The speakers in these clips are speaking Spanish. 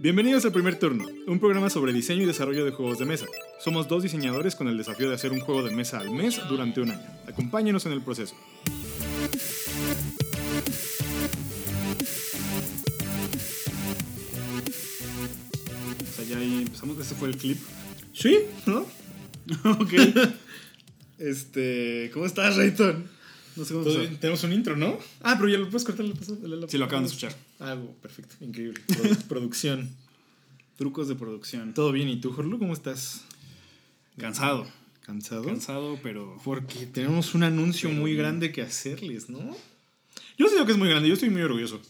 Bienvenidos al primer turno, un programa sobre diseño y desarrollo de juegos de mesa. Somos dos diseñadores con el desafío de hacer un juego de mesa al mes durante un año. Acompáñenos en el proceso. O sea, ya ahí empezamos, ese fue el clip. Sí, ¿no? ok. Este, ¿cómo estás, Rayton? No sé cómo Todo- empezar. Tenemos un intro, ¿no? Ah, pero ya lo puedes cortar. Sí, lo acaban de escuchar. Ah, perfecto. Increíble. Produ- producción. Trucos de producción. ¿Todo bien? ¿Y tú, Jorlo? ¿Cómo estás? Cansado. ¿Cansado? Cansado, pero Porque tenemos un anuncio muy grande que hacerles, ¿no? Yo sé que es muy grande. Yo estoy muy orgulloso.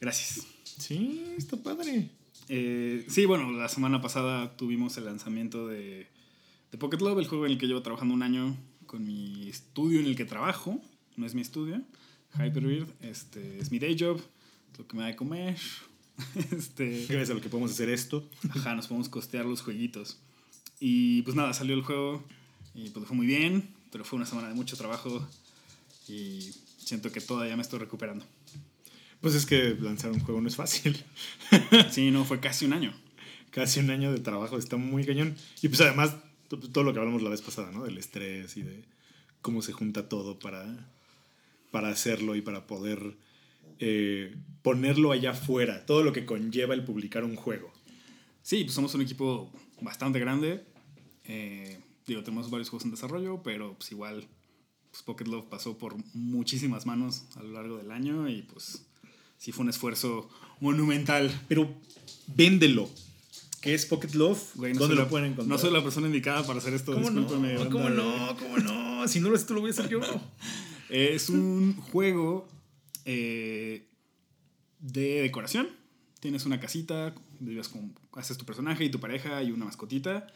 gracias. Sí, está padre. Eh, sí, bueno, la semana pasada tuvimos el lanzamiento de, de Pocket Love, el juego en el que llevo trabajando un año con mi estudio en el que trabajo. No es mi estudio, Hyperbird. Este, es mi day job, es lo que me da de comer. este, Gracias a lo que podemos hacer esto. ajá, nos podemos costear los jueguitos. Y pues nada, salió el juego y pues fue muy bien, pero fue una semana de mucho trabajo y siento que todavía me estoy recuperando. Pues es que lanzar un juego no es fácil. Sí, no, fue casi un año. Casi un año de trabajo está muy cañón. Y pues además, todo lo que hablamos la vez pasada, ¿no? Del estrés y de cómo se junta todo para, para hacerlo y para poder eh, ponerlo allá afuera. Todo lo que conlleva el publicar un juego. Sí, pues somos un equipo bastante grande. Eh, digo, tenemos varios juegos en desarrollo, pero pues igual pues Pocket Love pasó por muchísimas manos a lo largo del año y pues sí fue un esfuerzo monumental. Pero véndelo. ¿Qué es Pocket Love? Güey, no ¿Dónde lo la- pueden encontrar? No soy la persona indicada para hacer esto, ¿Cómo no? ¿Cómo no? ¿Cómo no? Si no lo haces tú, lo voy a hacer yo. Es un juego eh, de decoración. Tienes una casita, con, haces tu personaje y tu pareja y una mascotita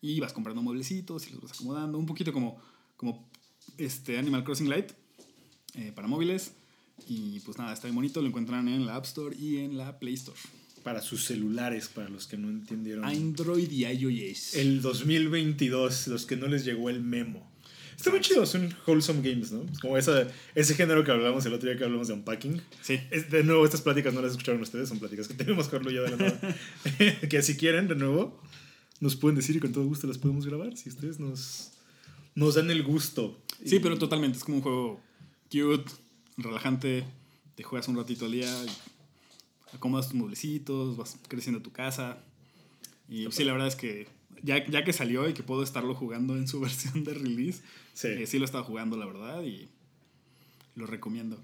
y vas comprando mueblecitos y los vas acomodando, un poquito como, como este Animal Crossing Lite eh, para móviles. Y pues nada, está bien bonito, lo encuentran en la App Store y en la Play Store. Para sus celulares, para los que no entendieron. Android y iOS. El 2022, los que no les llegó el memo. Está muy chido, son wholesome games, ¿no? Como esa, ese género que hablamos el otro día que hablamos de unpacking. Sí. Es- de nuevo, estas pláticas no las escucharon ustedes, son pláticas que tenemos Carlos ya de la nada. que si quieren, de nuevo, nos pueden decir y con todo gusto las podemos grabar, si ustedes nos, nos dan el gusto. Sí, Y- pero totalmente, es como un juego cute, relajante, te juegas un ratito al día, y acomodas tus mueblecitos, vas creciendo tu casa. Y sí, la verdad es que ya, ya que salió y que puedo estarlo jugando en su versión de release, Sí. eh, sí lo he estado jugando, la verdad, y lo recomiendo.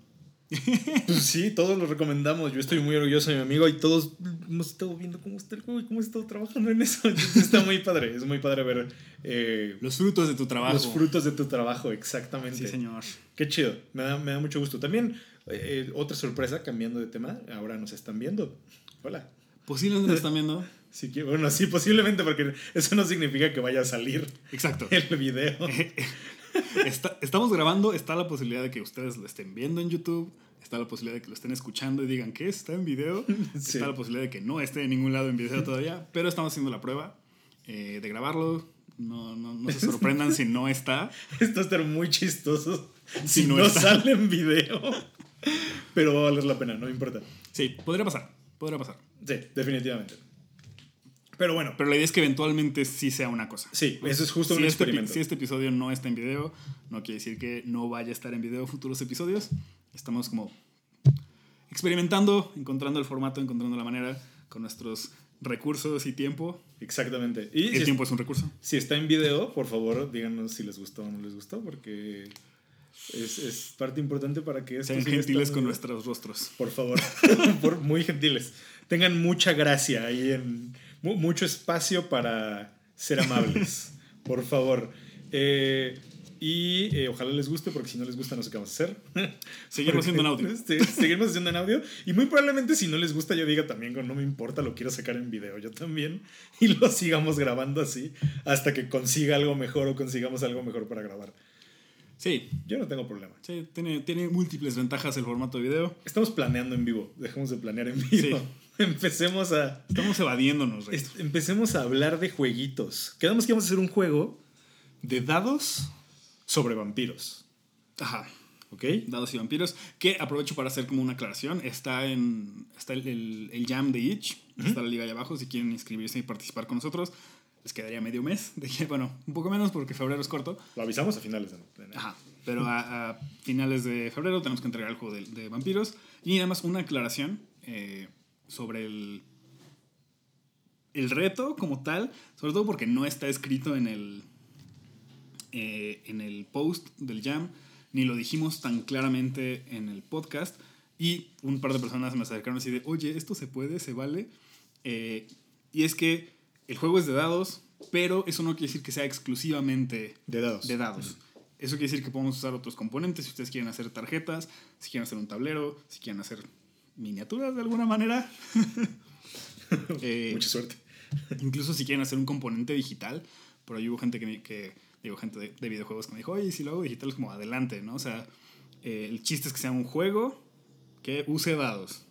Pues sí, todos lo recomendamos. Yo estoy muy orgulloso de mi amigo y todos hemos estado viendo cómo está el juego y cómo he estado trabajando en eso. Está muy padre, es muy padre ver eh, Los frutos de tu trabajo. los frutos de tu trabajo, exactamente. Sí, señor. Qué chido, me da, me da mucho gusto. También, eh, otra sorpresa, cambiando de tema, ahora nos están viendo. Hola. Posiblemente lo están viendo. Sí, que- bueno, sí, posiblemente, porque eso no significa que vaya a salir Exacto. el video. Está- estamos grabando, está la posibilidad de que ustedes lo estén viendo en YouTube, está la posibilidad de que lo estén escuchando y digan que está en video, Sí. está la posibilidad de que no esté en ningún lado en video todavía, pero estamos haciendo la prueba eh, de grabarlo. No, no, no se sorprendan si no está. Esto va a estar muy chistoso si, Si no no, sale en video. Pero va a valer la pena, no importa. Sí, podría pasar, podría pasar. Sí, definitivamente. Pero bueno, Pero la idea es que eventualmente sí sea una cosa. sí, eso es justo Si un este, experimento. si este episodio no está en video, no quiere decir que no vaya a estar en video futuros episodios. Estamos como experimentando, encontrando el formato, encontrando la manera con nuestros recursos y tiempo. Exactamente. Y El si, tiempo es un recurso. si está en video, por favor, díganos si les gustó o no les gustó, porque es, es parte importante para que esto Sean gentiles estando- con nuestros rostros. Por favor, por, muy gentiles. Tengan mucha gracia ahí en mu- mucho espacio para ser amables. por favor. Eh, y eh, ojalá les guste, porque si no les gusta, no sé qué vamos a hacer. Seguirlo haciendo en audio. Seguimos haciendo en audio. Y muy probablemente, si no les gusta, yo diga también, no me importa, lo quiero sacar en video. Yo también. Y lo sigamos grabando así hasta que consiga algo mejor o consigamos algo mejor para grabar. Sí, Yo no tengo problema. sí tiene, tiene múltiples ventajas el formato de video. Estamos planeando en vivo. Dejemos de planear en vivo. Sí. Empecemos a. Estamos evadiéndonos, empecemos a hablar de jueguitos. Quedamos que íbamos a hacer un juego de dados sobre vampiros. Ajá. ¿Ok? Dados y vampiros. Que aprovecho para hacer como una aclaración. Está en. Está el, el- el jam de Itch. Está la liga ahí abajo si quieren inscribirse y participar con nosotros. Les quedaría medio mes, de que, bueno, un poco menos porque febrero es corto. Lo avisamos a finales de enero. Ajá, pero a, a finales de febrero tenemos que entregar el juego de, de vampiros. Y además una aclaración eh, sobre el, el reto como tal, sobre todo porque no está escrito en el, eh, en el post del jam, ni lo dijimos tan claramente en el podcast. Y un par de personas me acercaron así de, oye, ¿esto se puede? ¿Se vale? Eh, y es que el juego es de dados, pero eso no quiere decir que sea exclusivamente De dados. de dados. Eso quiere decir que podemos usar otros componentes si ustedes quieren hacer tarjetas, si quieren hacer un tablero, si quieren hacer miniaturas de alguna manera. Eh, Mucha suerte. incluso si quieren hacer un componente digital. Por ahí hubo gente que, que digo, gente de, de videojuegos que me dijo, oye, si lo hago digital es como adelante, ¿no? O sea, eh, el chiste es que sea un juego que use dados.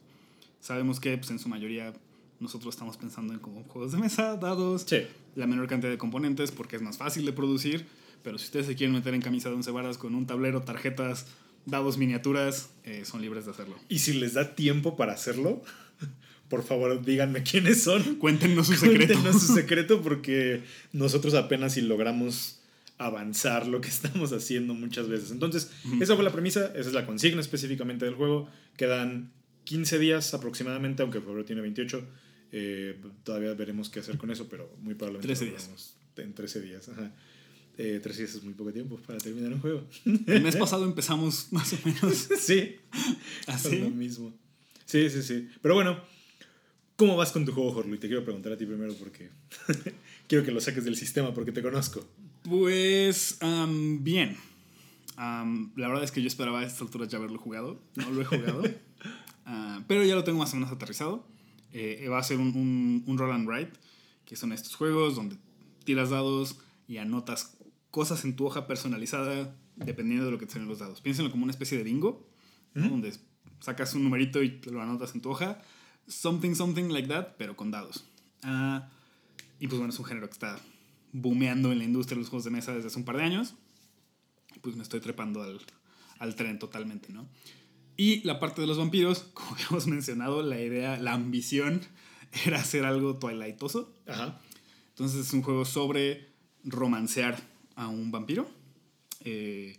Sabemos que pues, en su mayoría nosotros estamos pensando en como juegos de mesa, dados, Sí. la menor cantidad de componentes porque es más fácil de producir. Pero si ustedes se quieren meter en camisa de once varas con un tablero, tarjetas, dados, miniaturas, eh, son libres de hacerlo. Y si les da tiempo para hacerlo, por favor díganme quiénes son. Cuéntenos su secreto. Cuéntenos su secreto porque nosotros apenas si logramos avanzar lo que estamos haciendo muchas veces. Entonces, esa fue la premisa, esa es la consigna específicamente del juego. Quedan 15 días aproximadamente, aunque febrero tiene 28. Eh, todavía veremos qué hacer con eso, pero muy probablemente 13 lo días. en 13 días. Ajá. Eh, 13 días es muy poco tiempo para terminar un juego. El mes pasado empezamos más o menos sí, así. lo mismo. Sí, sí, sí. Pero bueno, ¿cómo vas con tu juego, Jorlu? Y te quiero preguntar a ti primero porque quiero que lo saques del sistema porque te conozco. Pues am, bien. Am, la verdad es que yo esperaba a estas alturas ya haberlo jugado. No lo he jugado. Ah, pero ya lo tengo más o menos aterrizado. Eh, va a ser un, un, un roll and write, que son estos juegos donde tiras dados y anotas cosas en tu hoja personalizada dependiendo de lo que te salen los dados. Piénsenlo como una especie de bingo, ¿no? donde sacas un numerito y lo anotas en tu hoja. Something, something like that, pero con dados. Ah, y pues bueno, es un género que está boomeando en la industria de los juegos de mesa desde hace un par de años. Y pues me estoy trepando al, al tren totalmente, ¿no? Y la parte de los vampiros, como habíamos mencionado, la idea, la ambición era hacer algo twilightoso. Ajá. Entonces es un juego sobre romancear a un vampiro. eh,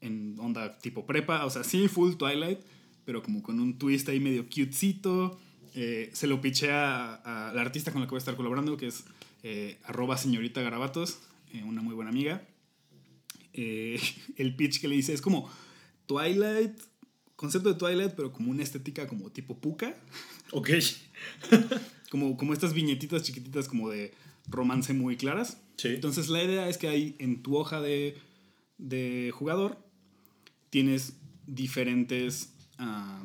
en onda tipo prepa, o sea, sí, full Twilight, pero como con un twist ahí medio cutecito. Eh, se lo piché a, a la artista con la que voy a estar colaborando, que es eh, arroba señorita Garabatos, eh, una muy buena amiga. El pitch que le hice es como Twilight, concepto de Twilight, pero como una estética como tipo puca Ok. como, como estas viñetitas chiquititas como de romance muy claras. Sí. Entonces la idea es que ahí en tu hoja de, de jugador tienes diferentes ah,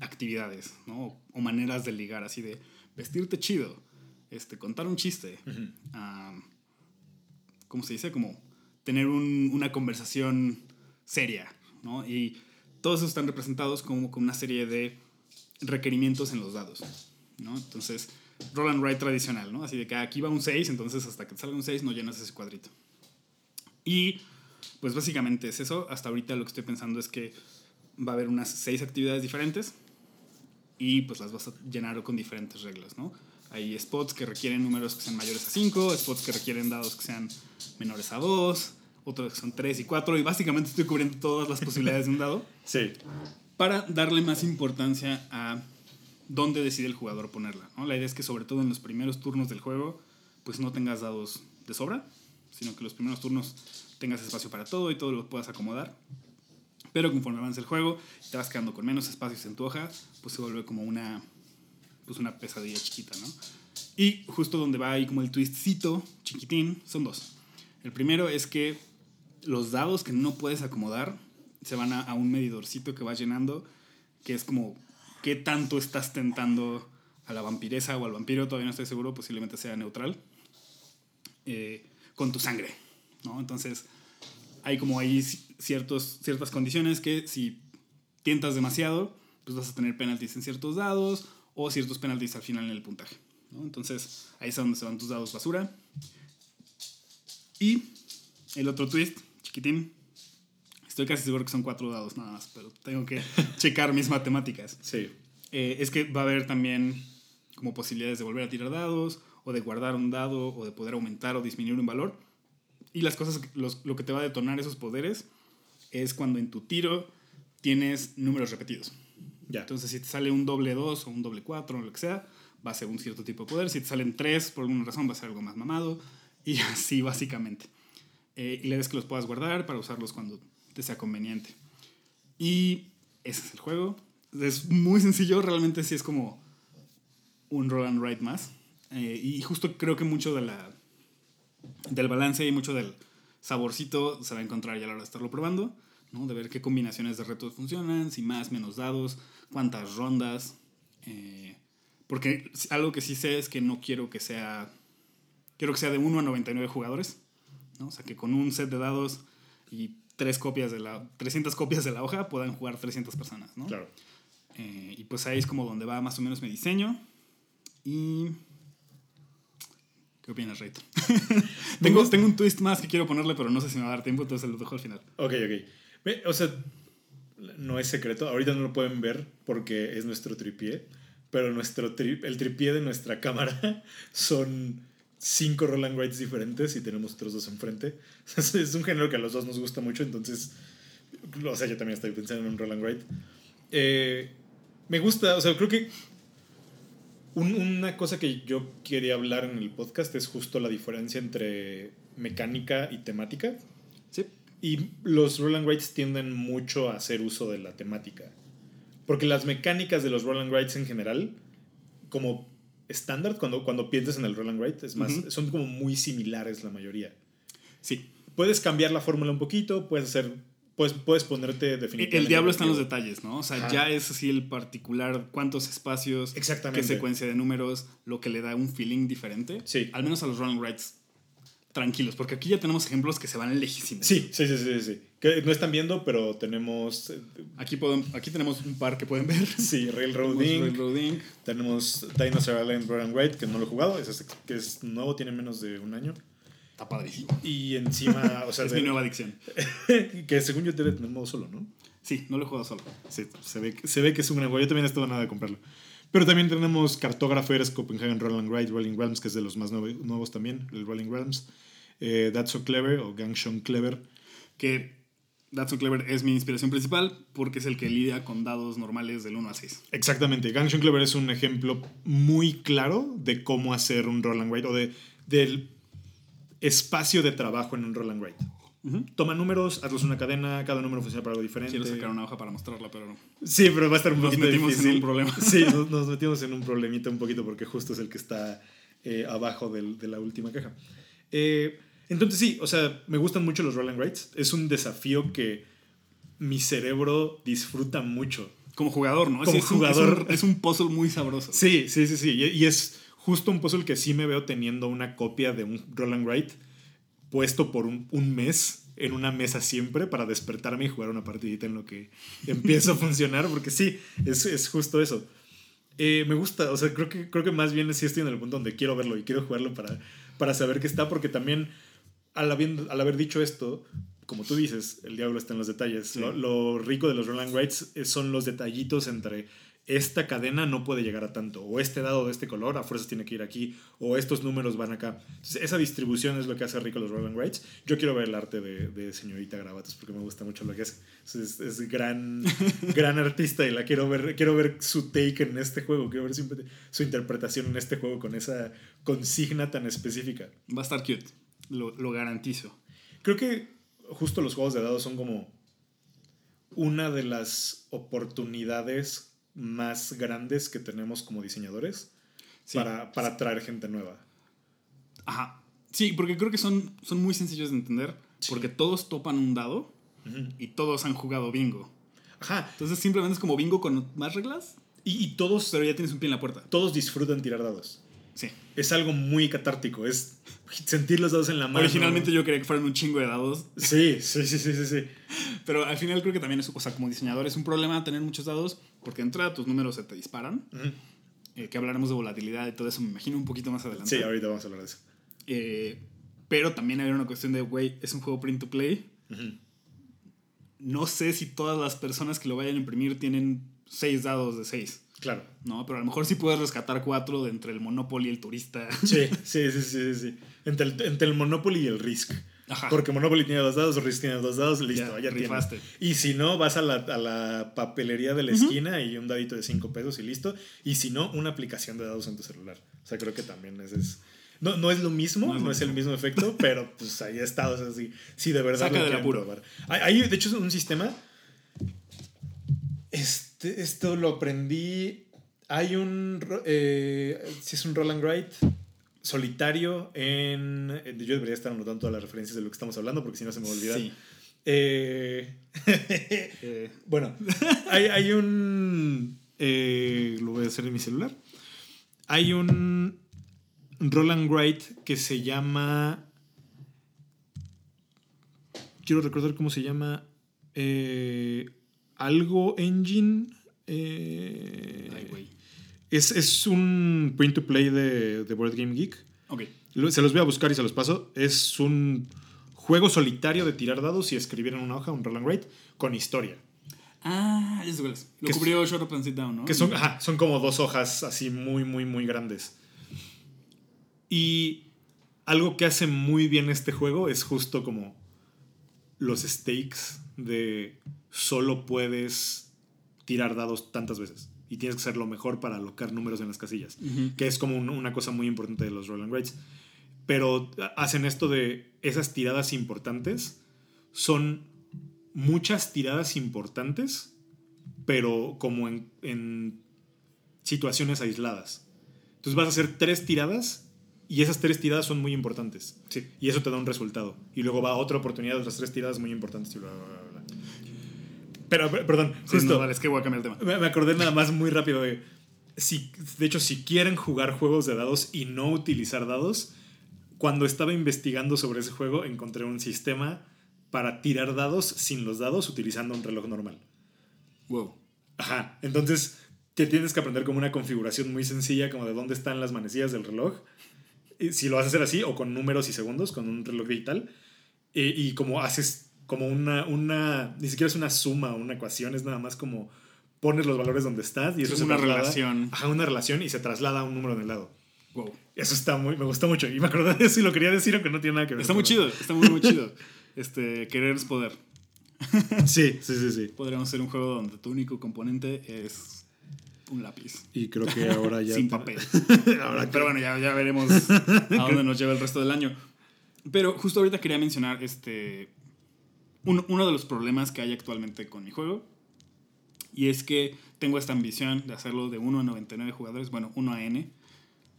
actividades, ¿no? O maneras de ligar, así de vestirte chido, este, contar un chiste, ah, ¿cómo se dice? Como tener un- una conversación seria, ¿no? Y todos están representados como con una serie de requerimientos en los dados, ¿no? Entonces, roll and write tradicional, ¿no? Así de que aquí va un 6, entonces hasta que salga un 6 no llenas ese cuadrito. Y pues básicamente es eso. Hasta ahorita lo que estoy pensando es que va a haber unas 6 actividades diferentes y pues las vas a llenar con diferentes reglas, ¿no? Hay spots que requieren números que sean mayores a 5, spots que requieren dados que sean menores a 2, otros que son 3 y 4 y básicamente estoy cubriendo todas las posibilidades de un dado Sí. para darle más importancia a dónde decide el jugador ponerla. ¿no? La idea es que sobre todo en los primeros turnos del juego, pues no tengas dados de sobra, sino que los primeros turnos tengas espacio para todo y todo lo puedas acomodar. Pero conforme avanza el juego te vas quedando con menos espacios en tu hoja, pues se vuelve como una, pues una pesadilla chiquita, ¿no? Y justo donde va ahí como el twistcito chiquitín, son dos. El primero es que los dados que no puedes acomodar se van a, un medidorcito que vas llenando, que es como qué tanto estás tentando a la vampiresa o al vampiro, todavía no estoy seguro, posiblemente sea neutral, eh, con tu sangre, ¿no? Entonces, hay como ahí ci- ciertos, ciertas condiciones que si tientas demasiado, pues vas a tener penalties en ciertos dados o ciertos penalties al final en el puntaje, ¿no? Entonces, ahí es donde se van tus dados basura. Y el otro twist, chiquitín, estoy casi seguro que son cuatro dados nada más, pero tengo que checar mis matemáticas. Sí. Eh, es que va a haber también como posibilidades de volver a tirar dados, o de guardar un dado, o de poder aumentar o disminuir un valor. Y las cosas, los- lo que te va a detonar esos poderes es cuando en tu tiro tienes números repetidos. Ya. Entonces, si te sale un doble 2 o un doble 4 o lo que sea, va a ser un cierto tipo de poder. Si te salen 3, por alguna razón, va a ser algo más mamado. Y así, básicamente. Eh, y la idea que los puedas guardar para usarlos cuando te sea conveniente. Y ese es el juego. Es muy sencillo, realmente sí es como un roll and write más. Eh, y justo creo que mucho de la, del balance y mucho del saborcito se va a encontrar ya a la hora de estarlo probando, ¿no? De ver qué combinaciones de retos funcionan, si más, menos dados, cuántas rondas. eh, porque algo que sí sé es que no quiero que sea. Quiero que sea de 1 a 99 jugadores. ¿No? O sea, que con un set de dados y tres copias de la, 300 copias de la hoja puedan jugar 300 personas. ¿no? Claro. Eh, y pues ahí es como donde va más o menos mi diseño. Y. ¿Qué opinas, Reito? tengo, tengo un twist más que quiero ponerle, pero no sé si me va a dar tiempo, entonces lo dejo al final. Ok, ok. O sea, no es secreto. Ahorita no lo pueden ver porque es nuestro tripié. Pero nuestro tri- el tripié de nuestra cámara son cinco roll and writes diferentes y tenemos otros dos enfrente. Es un género que a los dos nos gusta mucho, entonces. O sea, yo también estoy pensando en un roll and write. Eh, me gusta, o sea, creo que un- una cosa que yo quería hablar en el podcast es justo la diferencia entre mecánica y temática. Sí. Y los roll and writes tienden mucho a hacer uso de la temática. Porque las mecánicas de los roll and writes en general, como estándar, cuando, cuando piensas en el roll and write, es más, son como muy similares la mayoría. Sí. Puedes cambiar la fórmula un poquito, puedes hacer, puedes, puedes ponerte definitivamente. El diablo está en los detalles, ¿no? O sea, Ajá. ya es así el particular, cuántos espacios, Exactamente. qué secuencia de números, lo que le da un feeling diferente. Sí. Al menos a los and writes tranquilos, porque aquí ya tenemos ejemplos que se van lejísimos. Sí, sí, sí, sí, sí. Que no están viendo, pero tenemos. eh, Aquí, podem- aquí tenemos un par que pueden ver. Sí, Railroad Tenemos Inc. Railroad Inc. Tenemos Dinosaur Island Roll and Write, que no lo he jugado, es, que es nuevo, tiene menos de un año. Está padrísimo. Y encima, o sea, es de- mi nueva adicción. que según yo debe tener modo solo, ¿no? Sí, no lo he jugado solo. Sí, se ve, que- se ve que es un gran juego. Yo también estuve nada de comprarlo. Pero también tenemos Cartographers, Copenhagen Roll and Write, Rolling Realms, que es de los más nuevos también, el Rolling Realms. Eh, That's So Clever o Gang Shon Clever. Que That's So Clever es mi inspiración principal porque es el que lidia con dados normales del 1 al 6. Exactamente. Gang Shon Clever es un ejemplo muy claro de cómo hacer un Roll and Write o de, del espacio de trabajo en un Roll and Write. Toma números, hazlos una cadena, cada número funciona para algo diferente. Quiero sacar una hoja para mostrarla, pero no. Sí, pero va a estar un Nos poquito metimos en difícil. un problema. Sí, nos, nos metimos en un problemita un poquito porque justo es el que está eh, abajo del- de la última caja. Eh, entonces sí, o sea, me gustan mucho los roll and writes. Es un desafío que mi cerebro disfruta mucho. Como jugador, ¿no? Como es jugador. Es un, es un puzzle muy sabroso. Sí, sí, sí, sí. Y, es justo un puzzle que sí me veo teniendo una copia de un roll and write puesto por un, un mes en una mesa siempre para despertarme y jugar una partidita en lo que empieza a funcionar, porque sí, es, es justo eso. Eh, me gusta, o sea, creo que, creo que más bien sí estoy en el punto donde quiero verlo y quiero jugarlo para, para saber qué está, porque también al, habiendo- al haber dicho esto, como tú dices, el diablo está en los detalles. Sí. Lo, lo rico de los roll and writes es- son los detallitos entre esta cadena no puede llegar a tanto, o este dado de este color a fuerzas tiene que ir aquí, o estos números van acá. Entonces, esa distribución es lo que hace rico los roll and writes. Yo quiero ver el arte de, de señorita Gravatos porque me gusta mucho lo que hace. Es, es gran, gran artista y la quiero ver, quiero ver su take en este juego, quiero ver su, su interpretación en este juego con esa consigna tan específica. Va a estar cute. Lo, lo garantizo. Creo que justo los juegos de dados son como una de las oportunidades más grandes que tenemos como diseñadores Sí. para, para atraer gente nueva. Ajá. Sí, porque creo que son, son muy sencillos de entender. Porque todos topan un dado y todos han jugado bingo. Ajá. Entonces simplemente es como bingo con más reglas, Y, y todos, pero ya tienes un pie en la puerta. todos disfrutan tirar dados. Sí. Es algo muy catártico. Es sentir los dados en la mano. Originalmente yo quería que fueran un chingo de dados, Sí, sí, sí, sí, sí. pero al final creo que también es, o sea, como diseñador es un problema tener muchos dados porque de entrada tus números se te disparan. Eh, que hablaremos de volatilidad y todo eso, me imagino un poquito más adelante. Sí, ahorita vamos a hablar de eso. Eh, pero también hay una cuestión de, güey, es un juego print to play. No sé si todas las personas que lo vayan a imprimir tienen seis dados de seis. Claro. ¿no? Pero a lo mejor sí puedes rescatar cuatro de entre el Monopoly y el turista. Sí, sí, sí, sí, sí. Entre el, entre el Monopoly y el Risk. Ajá. Porque Monopoly tiene dos dados, Risk tiene dos dados, listo, Ya, rifaste. Y si no, vas a la, a la papelería de la esquina y un dadito de 5 pesos y listo. Y si no, una aplicación de dados en tu celular. O sea, creo que también ese es... No, no es lo mismo, No es el mismo efecto, pero pues ahí está. O sea, sí, sí, de verdad. Saca lo del apuro. hay, de hecho, un sistema... Este, esto lo aprendí... Hay un... Eh, si es un roll and write solitario en... Yo debería estar anotando todas las referencias de lo que estamos hablando porque si no se me va a olvidar. Sí. Eh, Eh, bueno, hay, hay un. lo voy a hacer en mi celular. Hay un Roland Wright que se llama. Quiero recordar cómo se llama. eh, algo Engine. eh, ay, es, es un print to play de, de Board Game Geek. Ok. Lo- Se los voy a buscar y se los paso. Es un juego solitario de tirar dados y escribir en una hoja un roll and write con historia. Ah, ya sé cuál es. Lo Que cubrió Shut Up and Sit Down, ¿no? Que son, ajá, son como dos hojas así muy, muy, muy grandes. Y algo que hace muy bien este juego es justo como los stakes de solo puedes tirar dados tantas veces. Y tienes que ser lo mejor para alocar números en las casillas. Que es como un- una cosa muy importante de los roll and. Pero hacen esto de esas tiradas importantes. Son muchas tiradas importantes, pero como en, en situaciones aisladas. Entonces vas a hacer tres tiradas y esas tres tiradas son muy importantes. Sí. Y eso te da un resultado. Y luego va otra oportunidad otras tres tiradas muy importantes. Y bla, bla, bla, bla. Pero, per- perdón, Sí, justo. no, vale, es que voy a cambiar el tema. Me, acordé nada más muy rápido de. Si, de hecho, si quieren jugar juegos de dados y no utilizar dados, cuando estaba investigando sobre ese juego, encontré un sistema para tirar dados sin los dados utilizando un reloj normal. Wow. Ajá. Entonces, que tienes que aprender como una configuración muy sencilla, como de dónde están las manecillas del reloj. Y si lo vas a hacer así, o con números y segundos, con un reloj digital. eh, y como haces como una, una. Ni siquiera es una suma o una ecuación, es nada más como pones los valores donde estás y eso Es una traslada- relación. Ajá, una relación y se traslada a un número en el lado. Wow. Eso está muy. Me gustó mucho. Y me acordé de eso y lo quería decir, aunque no tiene nada que ver. Está muy chido, está muy, muy chido. Este, querer es poder. Sí, sí, sí, sí. Podríamos hacer un juego donde tu único componente es un lápiz. Y creo que ahora ya. Sin papel. ahora que- Pero bueno, ya, ya veremos a dónde nos lleva el resto del año. Pero justo ahorita quería mencionar este un- uno de los problemas que hay actualmente con mi juego. Y es que tengo esta ambición de hacerlo de 1 a 99 jugadores, bueno, 1 a N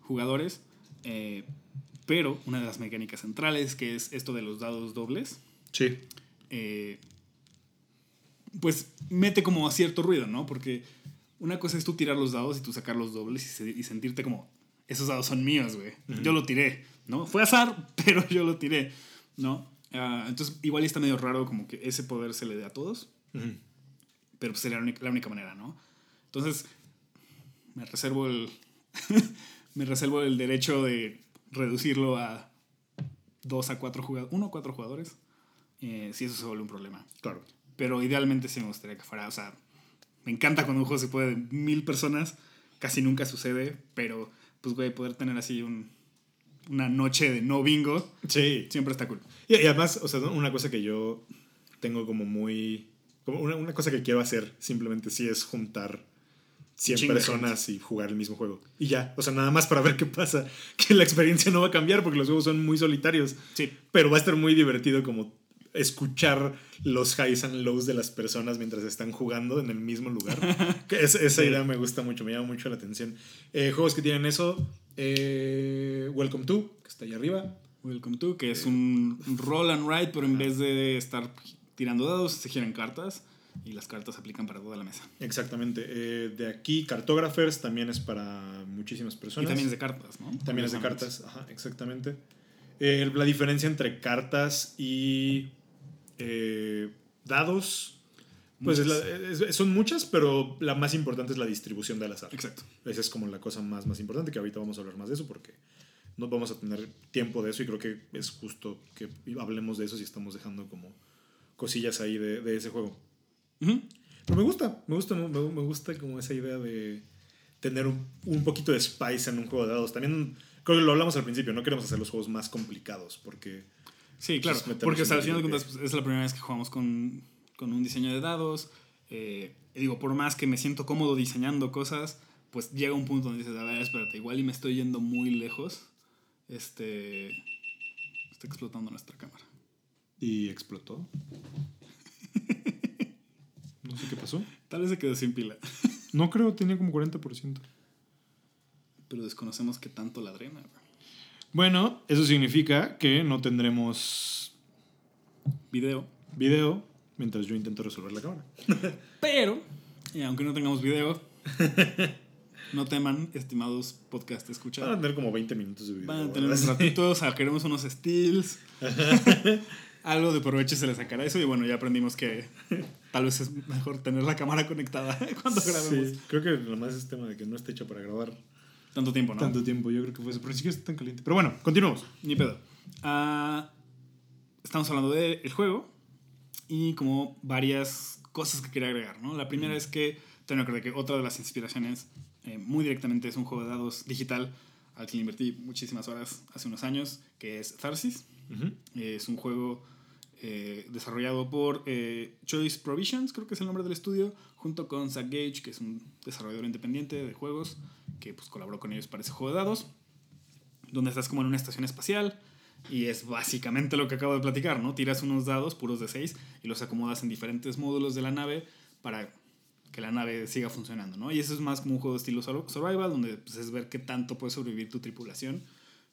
jugadores. eh, pero una de las mecánicas centrales, que es esto de los dados dobles, Sí. eh, pues mete como a cierto ruido, ¿no? Porque una cosa es tú tirar los dados y tú sacar los dobles y, se- y sentirte como, esos dados son míos, güey. Yo lo tiré, ¿no? Fue azar, pero yo lo tiré, ¿no? Ah, entonces, igual está medio raro como que ese poder se le dé a todos, pero pues sería la única, la única manera, ¿no? Entonces, me reservo el, me reservo el derecho de reducirlo a dos a cuatro jugadores, uno a cuatro jugadores, eh, si eso se vuelve un problema. Claro. Pero idealmente sí me gustaría que fuera, o sea, me encanta cuando un juego se puede de mil personas, casi nunca sucede, pero pues, güey, poder tener así un, una noche de no bingo, Sí. siempre está cool. Y, y además, o sea, una cosa que yo tengo como muy. Como una, una cosa que quiero hacer simplemente sí es juntar 100 Chingo de personas y jugar el mismo juego. Y ya, o sea, nada más para ver qué pasa. Que la experiencia no va a cambiar porque los juegos son muy solitarios. Sí, Pero va a estar muy divertido como escuchar los highs and lows de las personas mientras están jugando en el mismo lugar. Es- esa idea me gusta mucho, me llama mucho la atención. Eh, juegos que tienen eso, eh, Welcome to, que está ahí arriba. Welcome to, que es un roll and write, pero en vez de estar tirando dados, se giran cartas y las cartas se aplican para toda la mesa. Exactamente. Eh, de aquí, Cartographers también es para muchísimas Y personas. también es de cartas, ¿no? También es de cartas, ajá, exactamente. Eh, la diferencia entre cartas y eh, dados, pues es la- es- son muchas, pero la más importante es la distribución del azar. Exacto. Esa es como la cosa más, más importante, que ahorita vamos a hablar más de eso porque no vamos a tener tiempo de eso y creo que es justo que hablemos de eso si estamos dejando como cosillas ahí de, de ese juego. Ujú. Pero me gusta, me gusta, me, me gusta como esa idea de, tener un, un poquito de spice en un juego de dados. También creo que lo hablamos al principio, no queremos hacer los juegos más complicados porque... Sí, claro. Pues, Porque al final de cuentas pues, es la primera vez que jugamos con, con un diseño de dados. Eh, digo, por más que me siento cómodo diseñando cosas, pues llega un punto donde dices, a ver, espérate, igual y me estoy yendo muy lejos. Este. Está explotando nuestra cámara. Y explotó. no sé qué pasó. Tal vez se quedó sin pila. No creo, tenía como 40%. Pero desconocemos qué tanto la drena. güey. Bueno, eso significa que no tendremos Video. video mientras yo intento resolver la cámara. Pero, y aunque no tengamos video, no teman, estimados podcast Van a escuchados. tener como 20 minutos de video. Van a tener un ¿verdad? ratito, o sea, queremos unos steals. Algo de provecho se le sacará eso y bueno, ya aprendimos que tal vez es mejor tener la cámara conectada cuando grabemos. Sí, creo que lo más es tema de que no está hecha para grabar Tanto tiempo, ¿no? tanto tiempo. Yo creo que fue eso. Pero sí que está tan caliente. Pero bueno, continuamos. Ni pedo. Ah, estamos hablando del juego y como varias cosas que quería agregar, ¿no? La primera es que tengo que que otra de las inspiraciones eh, muy directamente es un juego de dados digital al que le invertí muchísimas horas hace unos años, que es Tharsis. Es un juego eh, desarrollado por eh, Choice Provisions, creo que es el nombre del estudio, junto con Zach Gage, que es un desarrollador independiente de juegos, que pues, colaboró con ellos para ese juego de dados, donde estás como en una estación espacial y es básicamente lo que acabo de platicar, ¿no? Tiras unos dados puros de 6 y los acomodas en diferentes módulos de la nave para que la nave siga funcionando, ¿no? Y eso es más como un juego de estilo sur- survival, donde pues, es ver qué tanto puede sobrevivir tu tripulación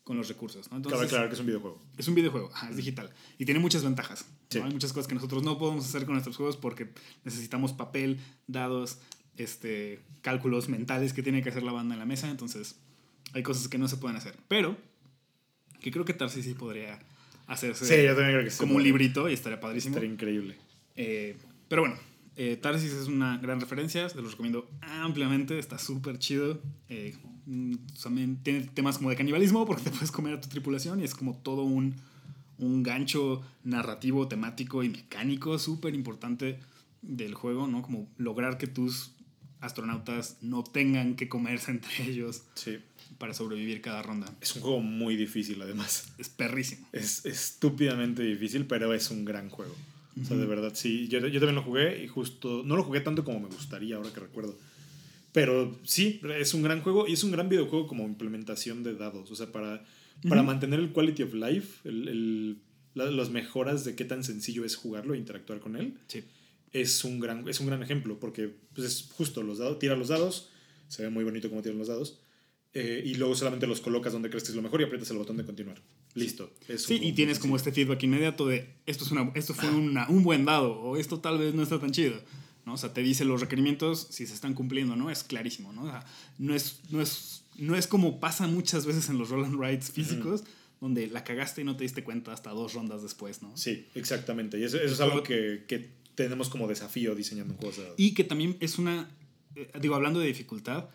con los recursos, ¿no? Cabe Entonces, aclarar que es un videojuego. es un videojuego, ajá, es digital. Y tiene muchas ventajas. Hay muchas cosas que nosotros no podemos hacer con nuestros juegos porque necesitamos papel, dados, este, cálculos mentales que tiene que hacer la banda en la mesa. Entonces, hay cosas que no se pueden hacer. Pero, que creo que Tarsi sí podría hacerse Sí, yo también creo que sí. como un librito y estaría padrísimo. Estaría increíble. Eh, pero bueno, eh, Tarsis es una gran referencia, se los recomiendo ampliamente, está súper chido. Eh, mm, también tiene temas como de canibalismo, porque te puedes comer a tu tripulación y es como todo un, un gancho narrativo, temático y mecánico súper importante del juego, ¿no? Como lograr que tus astronautas no tengan que comerse entre ellos Sí. Para sobrevivir cada ronda. Es un juego muy difícil, además. Es perrísimo. Es estúpidamente difícil, pero es un gran juego. O sea, de verdad, sí. Yo, yo también lo jugué y justo. No lo jugué tanto como me gustaría, ahora que recuerdo. Pero sí, es un gran juego y es un gran videojuego como implementación de dados. O sea, para, para mantener el quality of life, el, el- la- las mejoras de qué tan sencillo es jugarlo e interactuar con él, Sí. es un gran, es un gran ejemplo. Porque pues, es justo, los dados, tira los dados, se ve muy bonito como tiran los dados. Eh, y luego solamente los colocas donde crees que es lo mejor y aprietas el botón de continuar. Listo. Es Sí, y tienes como este feedback inmediato de esto, es una, esto fue una- un buen dado o esto tal vez no está tan chido. ¿no? O sea, te dice los requerimientos si se están cumpliendo, ¿no? Es clarísimo, ¿no? O sea, no, es, no, es, no es como pasa muchas veces en los roll and rides físicos, donde la cagaste y no te diste cuenta hasta dos rondas después, ¿no? Sí, exactamente. Y eso, eso es algo que, que tenemos como desafío diseñando dados. Y que también es una. eh, digo, hablando de dificultad,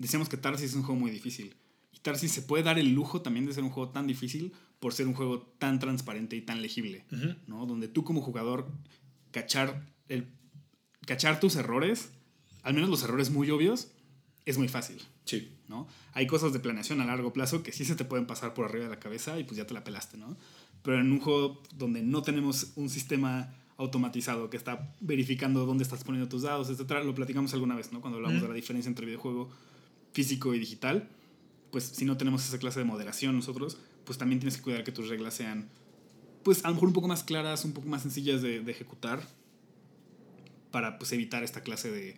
decíamos que Tarsis es un juego muy difícil. Y Tarsis se puede dar el lujo también de ser un juego tan difícil por ser un juego tan transparente y tan legible. ¿no? Donde tú como jugador cachar, el, cachar tus errores, al menos los errores muy obvios, es muy fácil. Sí. ¿no? Hay cosas de planeación a largo plazo que sí se te pueden pasar por arriba de la cabeza y pues ya te la pelaste, ¿no? Pero en un juego donde no tenemos un sistema automatizado que está verificando dónde estás poniendo tus dados, etcétera, lo platicamos alguna vez, ¿no? Cuando hablamos de la diferencia entre videojuego físico y digital, pues si no tenemos esa clase de moderación nosotros, pues también tienes que cuidar que tus reglas sean, pues a lo mejor un poco más claras, un poco más sencillas de, ejecutar, para pues evitar esta clase de,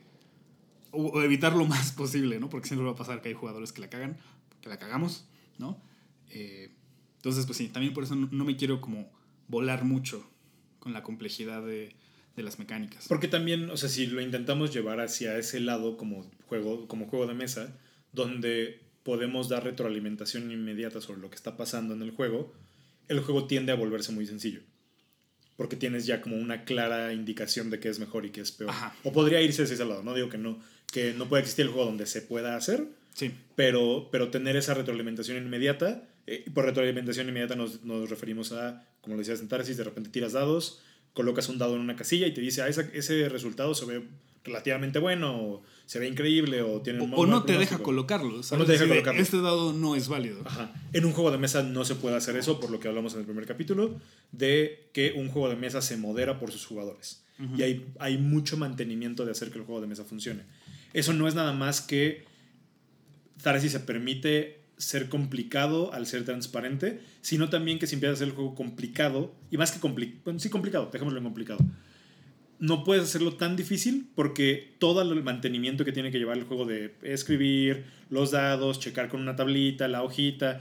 o, o evitar lo más posible, ¿no? Porque siempre va a pasar que hay jugadores que la cagan, que la cagamos, ¿no? Eh, entonces, pues sí, también por eso no me quiero como volar mucho con la complejidad de, de las mecánicas. Porque también, o sea, si lo intentamos llevar hacia ese lado como juego, como juego de mesa, donde podemos dar retroalimentación inmediata sobre lo que está pasando en el juego, el juego tiende a volverse muy sencillo. Porque tienes ya como una clara indicación de qué es mejor y qué es peor. Ajá. O podría irse hacia ese lado, no digo que no, que no puede existir el juego donde se pueda hacer, Sí, pero, pero tener esa retroalimentación inmediata, eh, por retroalimentación inmediata nos, nos referimos a, como lo decías en Tarsis, de repente tiras dados, colocas un dado en una casilla y te dice, ah, esa- ese resultado se ve relativamente bueno, o se ve increíble, o tiene O, un o no te deja colocarlo. ¿sabes? no te deja colocarlo. Este dado no es válido. Ajá. En un juego de mesa no se puede hacer eso, por lo que hablamos en el primer capítulo, de que un juego de mesa se modera por sus jugadores. Y hay, hay mucho mantenimiento de hacer que el juego de mesa funcione. Eso no es nada más que Tarsi se permite ser complicado al ser transparente, sino también que si empiezas a hacer el juego complicado, y más que complicado, bueno, sí complicado, dejémoslo en complicado, no puedes hacerlo tan difícil porque todo el mantenimiento que tiene que llevar el juego de escribir, los dados, checar con una tablita, la hojita,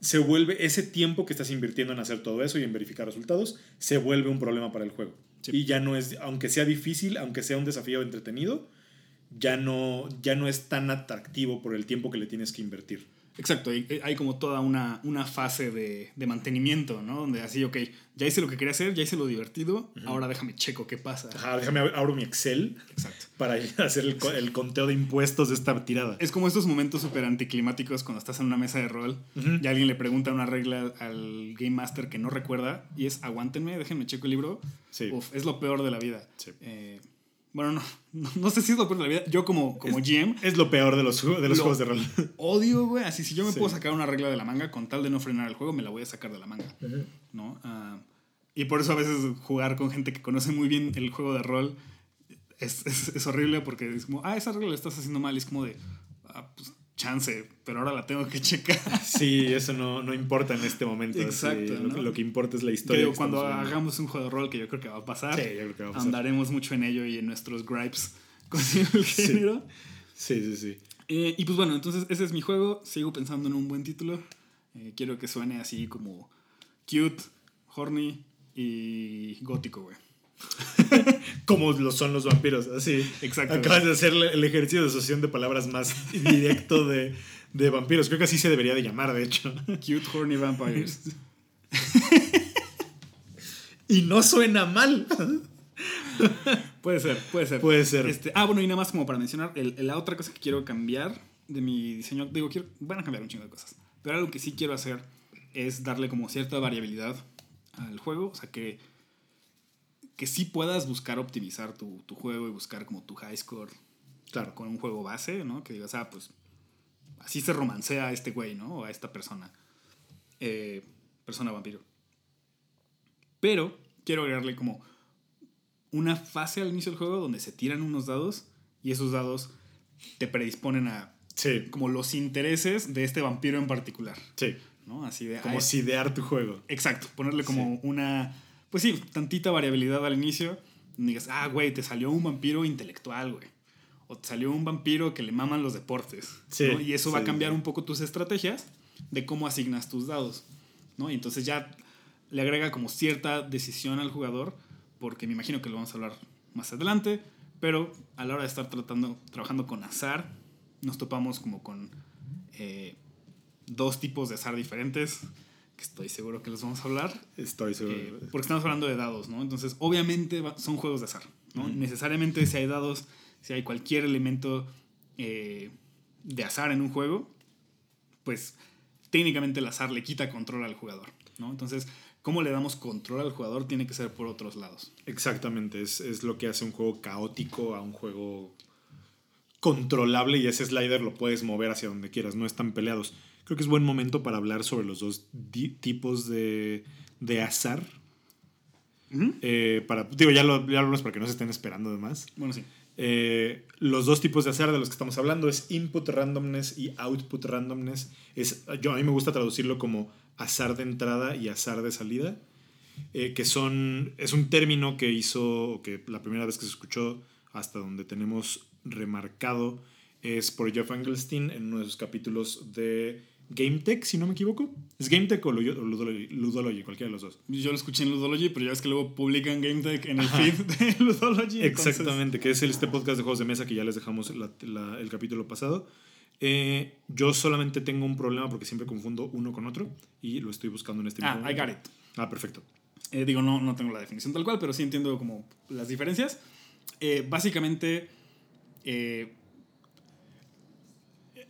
se vuelve ese tiempo que estás invirtiendo en hacer todo eso y en verificar resultados, se vuelve un problema para el juego. Sí. Y ya no es, aunque sea difícil, aunque sea un desafío entretenido, ya no, ya no es tan atractivo por el tiempo que le tienes que invertir. Exacto, hay, hay como toda una, una fase de, de mantenimiento, ¿no? Donde así, ok, ya hice lo que quería hacer, ya hice lo divertido, ahora déjame checo qué pasa. Ajá, déjame ab- abro mi Excel Exacto. para hacer el, el conteo de impuestos de esta tirada. Es como estos momentos súper anticlimáticos cuando estás en una mesa de rol y alguien le pregunta una regla al Game Master que no recuerda y es aguántenme, déjenme checo el libro. Sí. Uf, es lo peor de la vida. Sí. Eh, bueno, no, no, no sé si es lo peor de la vida. Yo como, como GM Es lo peor de los, de los Lo- juegos de rol. odio, güey. Así, si yo me Sí. puedo sacar una regla de la manga con tal de no frenar el juego, me la voy a sacar de la manga. ¿no? Ah, y por eso a veces jugar con gente que conoce muy bien el juego de rol es, es- es horrible porque es como, ah, esa regla la estás haciendo mal. Y es como de, ah, pues chance, pero ahora la tengo que checar. Sí, eso no, no importa en este momento. Exacto, lo, ¿no? lo que importa es la historia. digo, cuando viendo. hagamos un juego de rol, que yo creo que va a pasar, Sí, yo creo que va a pasar. andaremos mucho en ello y en nuestros gripes con el género. Sí, sí, sí. Eh, y pues bueno, entonces ese es mi juego. Sigo pensando en un buen título. Eh, quiero que suene así como cute, horny y gótico, güey. Como lo son los vampiros, así. Exacto. Acabas de hacer el ejercicio de asociación de palabras más directo de, de vampiros. Creo que así se debería de llamar, de hecho. Cute, horny vampires. Y no suena mal. puede ser, puede ser. Puede ser. Este, ah, bueno, y nada más como para mencionar, el- la otra cosa que quiero cambiar de mi diseño, digo, quiero, van a cambiar un chingo de cosas, pero algo que sí quiero hacer es darle como cierta variabilidad al juego, o sea, que, que sí puedas buscar optimizar tu, tu juego y buscar como tu high score Claro. con un juego base, ¿no? Que digas, ah, pues así se romancea a este güey, ¿no? O a esta persona. Eh, persona vampiro. Pero quiero agregarle como una fase al inicio del juego donde se tiran unos dados y esos dados te predisponen a Sí, como los intereses de este vampiro en particular, sí. ¿no? Así de... Como sidear tu juego. Exacto, ponerle como una, pues sí, tantita variabilidad al inicio. Donde digas, ah, güey, te salió un vampiro intelectual, güey. O te salió un vampiro que le maman los deportes. Sí, ¿no? Y eso va a cambiar sí. un poco tus estrategias de cómo asignas tus dados. ¿no? Y entonces ya le agrega como cierta decisión al jugador, porque me imagino que lo vamos a hablar más adelante, pero a la hora de estar tratando, trabajando con azar, nos topamos como con eh, dos tipos de azar diferentes, que estoy seguro que los vamos a hablar. Estoy seguro. Eh, porque estamos hablando de dados, ¿no? Entonces, obviamente va- son juegos de azar, ¿no? Necesariamente si hay dados, si hay cualquier elemento eh, de azar en un juego, pues técnicamente el azar le quita control al jugador, ¿no? Entonces, ¿cómo le damos control al jugador? Tiene que ser por otros lados. Exactamente, es, es lo que hace un juego caótico a un juego controlable y ese slider lo puedes mover hacia donde quieras, no están peleados. Creo que es buen momento para hablar sobre los dos tipos de, de azar. Eh, para, digo, ya lo, ya hablamos para que no se estén esperando de más. Bueno, sí. Eh, los dos tipos de azar de los que estamos hablando es input randomness y output randomness. Es, yo, a mí me gusta traducirlo como azar de entrada y azar de salida, eh, que son, es un término que hizo, que la primera vez que se escuchó, hasta donde tenemos remarcado, es por Jeff Engelstein en uno de sus capítulos de GameTech, si no me equivoco. ¿Es GameTech o Lu- o Ludology? Ludology, cualquiera de los dos. Yo lo escuché en Ludology, pero ya ves que luego publican GameTech en el feed de Ludology. entonces- Exactamente, que es el- este podcast de juegos de mesa que ya les dejamos la- la- el capítulo pasado. Eh, yo solamente tengo un problema porque siempre confundo uno con otro y lo estoy buscando en este Ah, mismo I got momento. Ah, perfecto. Eh, digo, no, no tengo la definición tal cual, pero sí entiendo como las diferencias. Eh, básicamente, eh,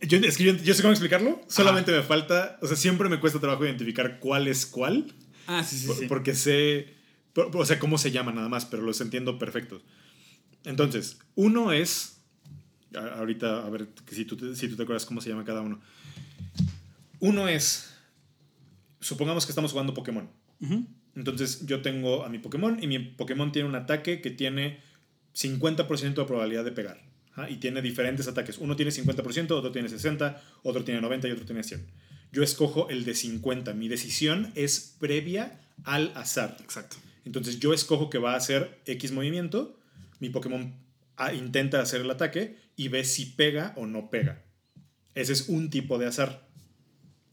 Yo, es que yo, yo sé cómo explicarlo, solamente me falta, o sea, siempre me cuesta trabajo identificar cuál es cuál, ah, sí, sí, por- sí. porque sé, por- o sea, cómo se llama nada más, pero los entiendo perfectos. Entonces, uno es. Ahorita, a ver si tú, te, si tú te acuerdas cómo se llama cada uno. Uno es. Supongamos que estamos jugando Pokémon. Entonces, yo tengo a mi Pokémon y mi Pokémon tiene un ataque que tiene 50% de probabilidad de pegar. Y tiene diferentes ataques. Uno tiene 50%, otro tiene 60%, otro tiene 90% y otro tiene 100%. Yo escojo el de 50. Mi decisión es previa al azar. Exacto. Entonces yo escojo que va a hacer X movimiento, mi Pokémon ah, intenta hacer el ataque y ve si pega o no pega. Ese es un tipo de azar.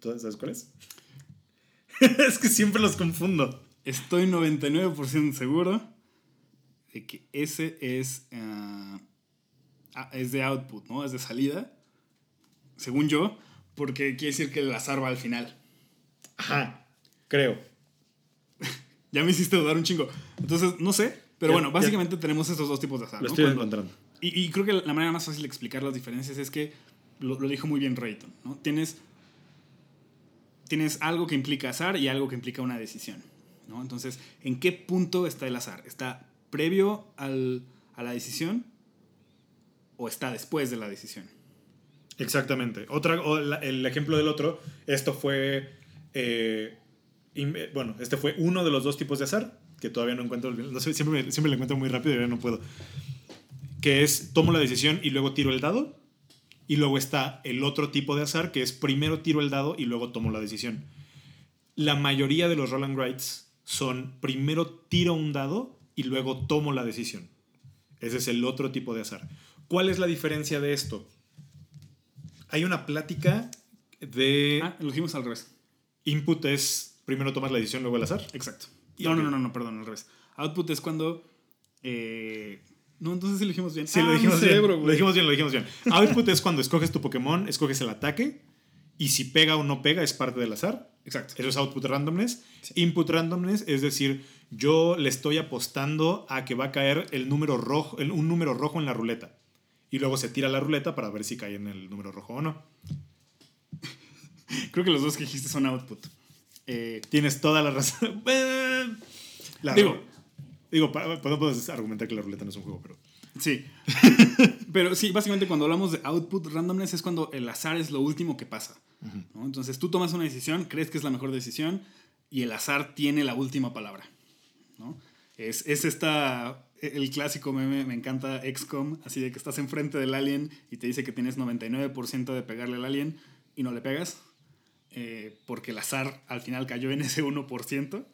¿Tú ¿Sabes cuál es? es que siempre los confundo. Estoy 99% seguro de que ese es, ah, es de output, ¿no? Es de salida, según yo, porque quiere decir que el azar va al final. Ajá, creo. Ya me hiciste dudar un chingo. Entonces, no sé, pero Ya- bueno, ya- básicamente tenemos estos dos tipos de azar. Lo ¿no? estoy Cuando- encontrando. y, y creo que la manera más fácil de explicar las diferencias es que lo, lo dijo muy bien Rayton, ¿no? Tienes, tienes algo que implica azar y algo que implica una decisión, ¿no? Entonces, ¿en qué punto está el azar? ¿Está previo al- a la decisión o está después de la decisión? Exactamente. Otra, el ejemplo del otro, esto fue, eh, eh, bueno, este fue uno de los dos tipos de azar, que todavía no encuentro, siempre, me- siempre lo encuentro muy rápido y ahora no puedo, que es tomo la decisión y luego tiro el dado, y luego está el otro tipo de azar, que es primero tiro el dado y luego tomo la decisión. La mayoría de los roll and writes son primero tiro un dado y luego tomo la decisión. Ese es el otro tipo de azar. ¿Cuál es la diferencia de esto? Hay una plática de Ah, lo dijimos al revés. input es primero tomas la decisión, luego el azar. Exacto. Y No, no, no, no, perdón, al revés. Output es cuando... eh, no, entonces sí lo dijimos bien. Sí, Ah, lo dijimos cerebro, bien. Lo dijimos bien, lo dijimos bien. Output es cuando escoges tu Pokémon, escoges el ataque y si pega o no pega es parte del azar. Exacto. Eso es output randomness. Input randomness es decir, yo le estoy apostando a que va a caer el número rojo, el- un número rojo en la ruleta. Y luego se tira la ruleta para ver si cae en el número rojo o no. Creo que los dos que dijiste son output. Eh, Tienes toda la razón. La- Digo- digo, pa- podemos argumentar que la ruleta no es un juego, pero. Sí. Pero sí, básicamente cuando hablamos de output randomness es cuando el azar es lo último que pasa. ¿no? Entonces tú tomas una decisión, crees que es la mejor decisión y el azar tiene la última palabra. ¿no? Es, es esta, el clásico meme, me encanta XCOM, así de que estás enfrente del alien y te dice que tienes 99% de pegarle al alien y no le pegas, eh, porque el azar al final cayó en ese 1%.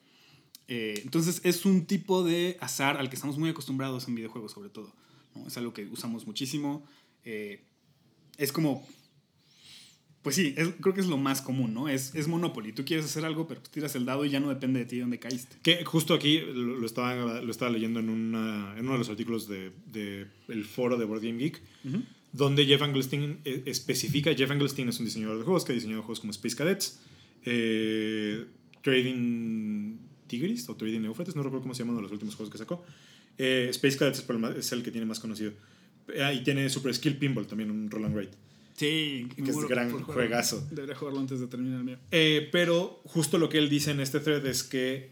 Eh, entonces es un tipo de azar al que estamos muy acostumbrados en videojuegos sobre todo. Es algo que usamos muchísimo. eh, es como... Pues sí, es- creo que es lo más común, ¿no? Es, es Monopoly. Tú quieres hacer algo, pero tiras el dado y ya no depende de ti dónde caíste. Que justo aquí lo, lo estaba, lo estaba leyendo en, una- en uno de los artículos del de, el foro de Board Game Geek, donde Jeff Engelstein eh, especifica, Jeff Engelstein es un diseñador de juegos que ha diseñado juegos como Space Cadets, eh, Trading Tigris o Trading Euphrates, no recuerdo cómo se llama uno de los últimos juegos que sacó. Eh, Space Cadets es, el más- es el que tiene más conocido. Ah, y tiene Super Skill Pinball, también un roll and write. Sí, Que es gran juegazo. Debería jugarlo antes de terminar el mío. Eh, pero justo lo que él dice en este thread es que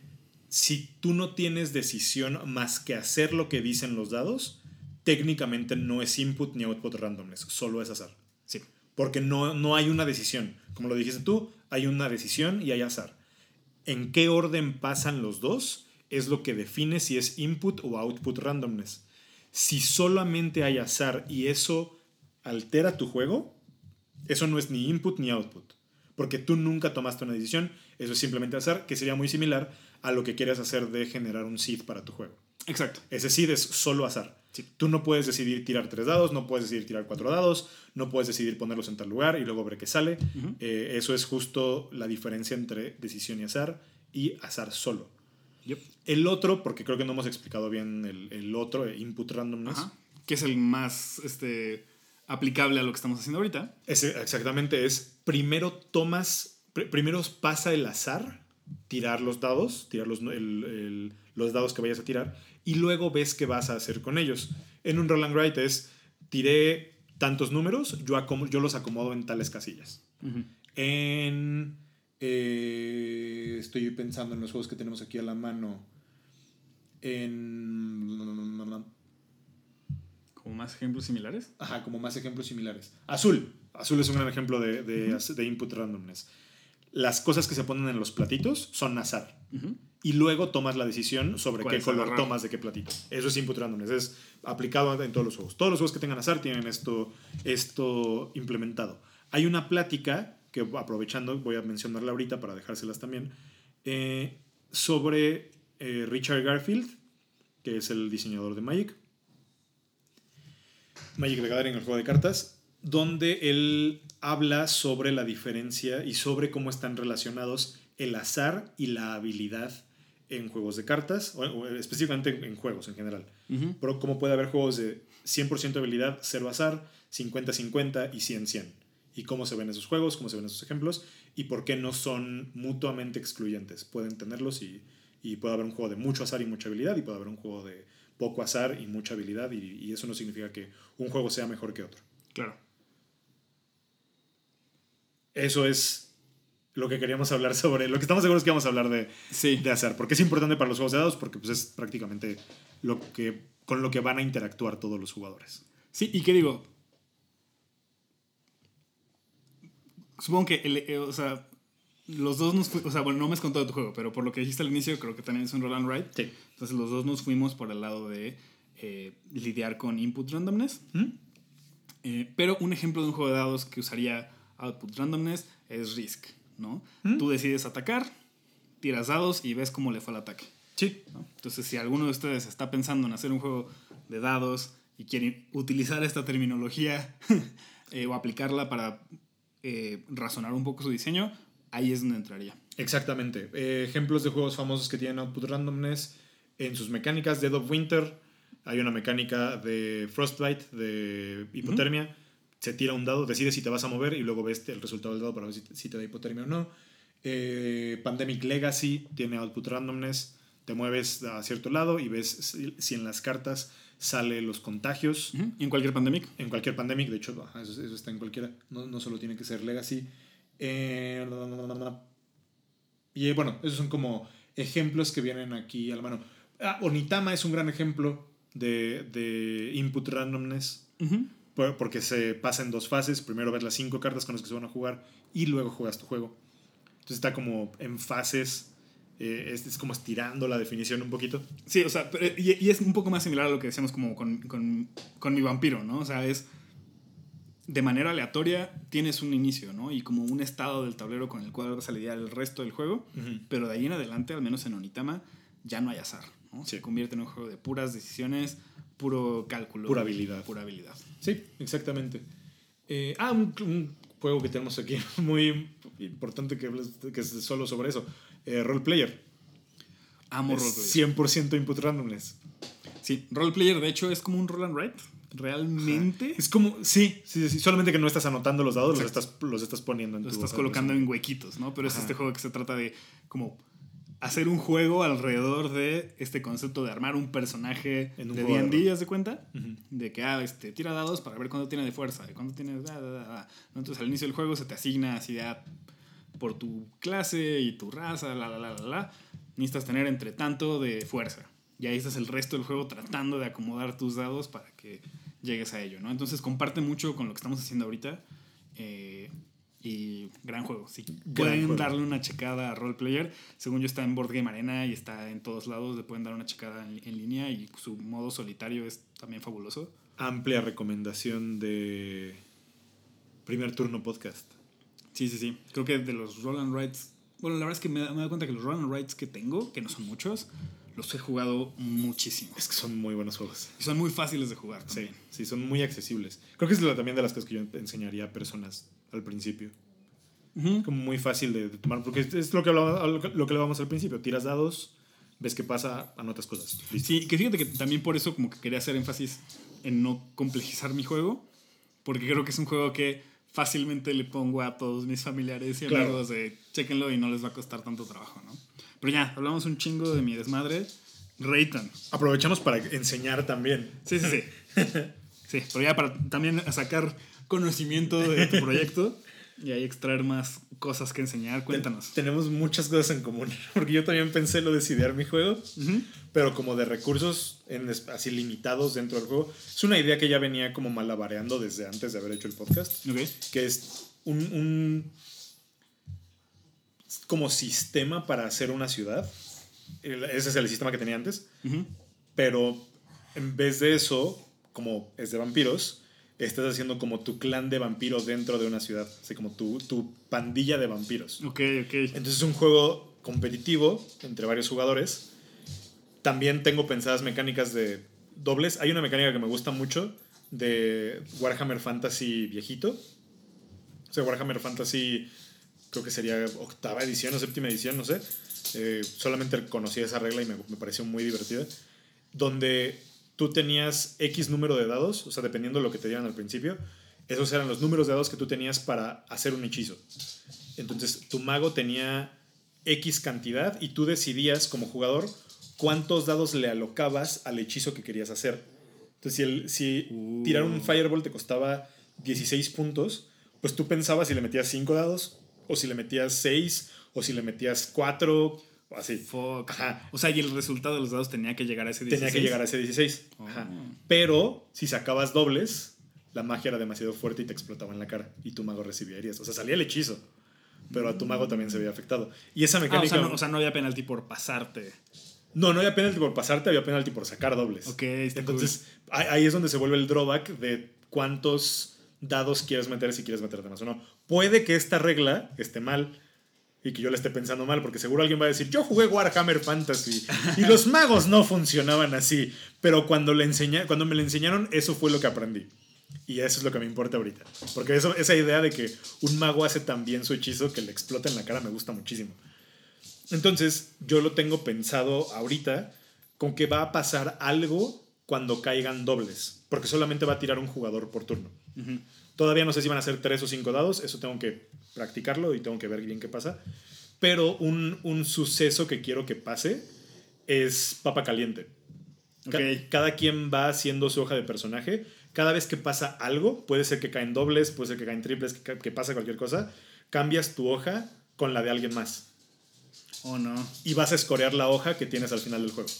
si tú no tienes decisión más que hacer lo que dicen los dados, técnicamente no es input ni output randomness, solo es azar. Sí. Porque no, no hay una decisión. Como lo dijiste tú, hay una decisión y hay azar. En qué orden pasan los dos es lo que define si es input o output randomness. Si solamente hay azar y eso altera tu juego, eso no es ni input ni output. Porque tú nunca tomaste una decisión, eso es simplemente azar, que sería muy similar a lo que quieres hacer de generar un seed para tu juego. Exacto. Ese seed es solo azar. Sí. Tú no puedes decidir tirar tres dados, no puedes decidir tirar cuatro dados, no puedes decidir ponerlos en tal lugar y luego ver qué sale. Eh, eso es justo la diferencia entre decisión y azar y azar solo. Yep. El otro, porque creo que no hemos explicado bien el, el otro, eh, input randomness, Ajá. Que es el más este, aplicable a lo que estamos haciendo ahorita. ese exactamente es, primero tomas, pr- primero pasa el azar, tirar los dados, tirar los, el- el- los dados que vayas a tirar, y luego ves qué vas a hacer con ellos. En un roll and write es, tiré tantos números, yo, yo los acomodo en tales casillas. En. eh, estoy pensando en los juegos que tenemos aquí a la mano. En. Como más ejemplos similares. Ajá, como más ejemplos similares. Azul. Azul es un gran ejemplo de, de, de input randomness. Las cosas que se ponen en los platitos son azar. Y luego tomas la decisión sobre ¿Cuál qué color agarrar? tomas de qué platito. Eso es input randomness. Es aplicado en todos los juegos. Todos los juegos que tengan azar tienen esto, esto implementado. Hay una plática que aprovechando voy a mencionarla ahorita para dejárselas también. eh, sobre eh, Richard Garfield, que es el diseñador de Magic. Magic the Gathering, el juego de cartas, donde él habla sobre la diferencia y sobre cómo están relacionados el azar y la habilidad en juegos de cartas, o, o específicamente en juegos en general. Pero cómo puede haber juegos de 100% habilidad, 0 azar, 50-50 y 100-100. Y cómo se ven esos juegos, cómo se ven esos ejemplos y por qué no son mutuamente excluyentes. Pueden tenerlos y, y puede haber un juego de mucho azar y mucha habilidad y puede haber un juego de poco azar y mucha habilidad y, y eso no significa que un juego sea mejor que otro. Claro. Eso es lo que queríamos hablar sobre, lo que estamos seguros que vamos a hablar de, Sí. de azar. ¿Por qué es importante para los juegos de dados? Porque pues, es prácticamente lo que, con lo que van a interactuar todos los jugadores. Sí, y qué digo. Supongo que, el- eh, o sea, los dos nos fuimos, o sea, bueno, no me has contado tu juego, pero por lo que dijiste al inicio, creo que también es un roll and write. Sí. Entonces los dos nos fuimos por el lado de eh, lidiar con input randomness. ¿Mm? Eh, pero un ejemplo de un juego de dados que usaría output randomness es Risk, ¿no? ¿Mm? Tú decides atacar, tiras dados y ves cómo le fue al ataque. Sí. ¿no? Entonces, si alguno de ustedes está pensando en hacer un juego de dados y quiere utilizar esta terminología eh, o aplicarla para eh, razonar un poco su diseño, ahí es donde entraría. Exactamente. Eh, ejemplos de juegos famosos que tienen output randomness en sus mecánicas. Dead of Winter. Hay una mecánica de Frostbite, de hipotermia. Se tira un dado, decides si te vas a mover y luego ves el resultado del dado para ver si, si te da hipotermia o no. Eh, Pandemic Legacy tiene output randomness. Te mueves a cierto lado y ves si, si en las cartas sale los contagios. Y en cualquier pandemic. En cualquier pandemic, de hecho, eso, eso está en cualquiera. No, no solo tiene que ser Legacy. Eh, y eh, bueno, esos son como ejemplos que vienen aquí a la mano. Ah, Onitama es un gran ejemplo de, de input randomness. Ujú. por- Porque se pasa en dos fases. Primero ves las cinco cartas con las que se van a jugar y luego juegas tu juego. Entonces está como en fases. eh, es, es como estirando la definición un poquito. Sí, o sea, pero- y, y es un poco más similar a lo que decíamos como con, con, con mi vampiro, ¿no? O sea, es de manera aleatoria tienes un inicio, ¿no? Y como un estado del tablero con el cual vas a lidiar el resto del juego, pero de ahí en adelante, al menos en Onitama, ya no hay azar, ¿no? Sí. Se convierte en un juego de puras decisiones, puro cálculo. Pura habilidad. Pura habilidad. Sí, exactamente. Eh, ah, un, un juego que tenemos aquí muy importante que, que es solo sobre eso. Eh, Role Player. Amo roleplayer. 100% input randomness. Sí, roleplayer de hecho es como un roll and write. Realmente Es como, sí, sí, sí, solamente que no estás anotando los dados, los estás, los estás poniendo en lo tu estás colocando en huequitos, ¿no? Pero es este juego que se trata de como hacer un juego alrededor de este concepto de armar un personaje En un de D&D. ¿haz de cuenta? De que, ah, este, tira dados para ver cuánto tiene de fuerza y cuánto tiene... da, da, da, da. ¿no? Entonces al inicio del juego se te asigna así de, ah, por tu clase y tu raza, la, la, la, la, la, necesitas tener entre tanto de fuerza. Y ahí estás el resto del juego tratando de acomodar tus dados para que llegues a ello, ¿no? Entonces comparte mucho con lo que estamos haciendo ahorita. eh, y gran juego. Si pueden juego. darle una checada a Roleplayer, según yo está en Board Game Arena y está en todos lados, le pueden dar una checada en, en línea y su modo solitario es también fabuloso. Amplia recomendación de primer turno podcast. Sí, sí, sí. Creo que de los Roll and Rides. Bueno, la verdad es que me, da- me doy cuenta que los Roll and Rides que tengo, que no son muchos, los he jugado muchísimo. Es que son muy buenos juegos. Y son muy fáciles de jugar Sí, también. sí, son muy accesibles. Creo que es también de las cosas que yo enseñaría a personas al principio. Como muy fácil de, de tomar, porque es- lo que, hablaba, lo que hablábamos al principio. Tiras dados, ves qué pasa, anotas cosas. Listo. Sí, que fíjate que también por eso como que quería hacer énfasis en no complejizar mi juego, porque creo que es un juego que fácilmente le pongo a todos mis familiares y Claro. amigos de chequenlo y no les va a costar tanto trabajo, ¿no? Pero ya, hablamos un chingo de mi desmadre. Reitan. Aprovechamos para enseñar también. Sí, sí, sí. Sí, pero ya para también sacar conocimiento de tu proyecto. Y ahí extraer más cosas que enseñar. Cuéntanos. tenemos muchas cosas en común. Porque yo también pensé lo de idear mi juego, Ujú. pero como de recursos en así limitados dentro del juego. Es una idea que ya venía como malabareando desde antes de haber hecho el podcast. Ok. que es un, un como sistema para hacer una ciudad. Ese es el sistema que tenía antes. Pero en vez de eso, como es de vampiros, estás haciendo como tu clan de vampiros dentro de una ciudad. Así como tu, tu pandilla de vampiros. Ok, ok. Entonces es un juego competitivo entre varios jugadores. También tengo pensadas mecánicas de dobles. Hay una mecánica que me gusta mucho de Warhammer Fantasy viejito. O sea, Warhammer Fantasy creo que sería octava edición o séptima edición, no sé. Eh, solamente conocí esa regla y me, me pareció muy divertida. Donde tú tenías X número de dados, o sea, dependiendo de lo que te dieran al principio, esos eran los números de dados que tú tenías para hacer un hechizo. Entonces, tu mago tenía X cantidad y tú decidías como jugador cuántos dados le alocabas al hechizo que querías hacer. Entonces, si, el- si Uh. tirar un Fireball te costaba 16 puntos, pues tú pensabas si le metías 5 dados, o si le metías 6, o si le metías 4, o así. Fuck. Ajá. O sea, y el resultado de los dados tenía que llegar a ese 16. Tenía que llegar a ese 16. Ajá. Pero si sacabas dobles, la magia era demasiado fuerte y te explotaba en la cara. Y tu mago recibía heridas. O sea, salía el hechizo. Pero a tu mago también se veía afectado. Y esa Ah, o, mecánica. sea, no, o sea, no había penalti por pasarte. no, no había penalti por pasarte, había penalti por sacar dobles. Ok, está Entonces, ahí es donde se vuelve el drawback de cuántos dados quieres meter si quieres meterte más o no. Puede que esta regla esté mal y que yo le esté pensando mal, porque seguro alguien va a decir, yo jugué Warhammer Fantasy y los magos no funcionaban así, pero cuando, le enseña, cuando me le enseñaron, eso fue lo que aprendí. Y eso es lo que me importa ahorita. Porque esa idea de que un mago hace tan bien su hechizo que le explota en la cara me gusta muchísimo. Entonces, yo lo tengo pensado ahorita con que va a pasar algo cuando caigan dobles, porque solamente va a tirar un jugador por turno. Todavía no sé si van a ser tres o cinco dados, eso tengo que practicarlo y tengo que ver bien qué pasa. Pero un, un suceso que quiero que pase es papa caliente. Ca- Ok. Cada quien va haciendo su hoja de personaje. Cada vez que pasa algo, puede ser que caen dobles, puede ser que caen triples, que, ca- que pasa cualquier cosa, cambias tu hoja con la de alguien más. Oh, no. Y vas a escorear la hoja que tienes al final del juego.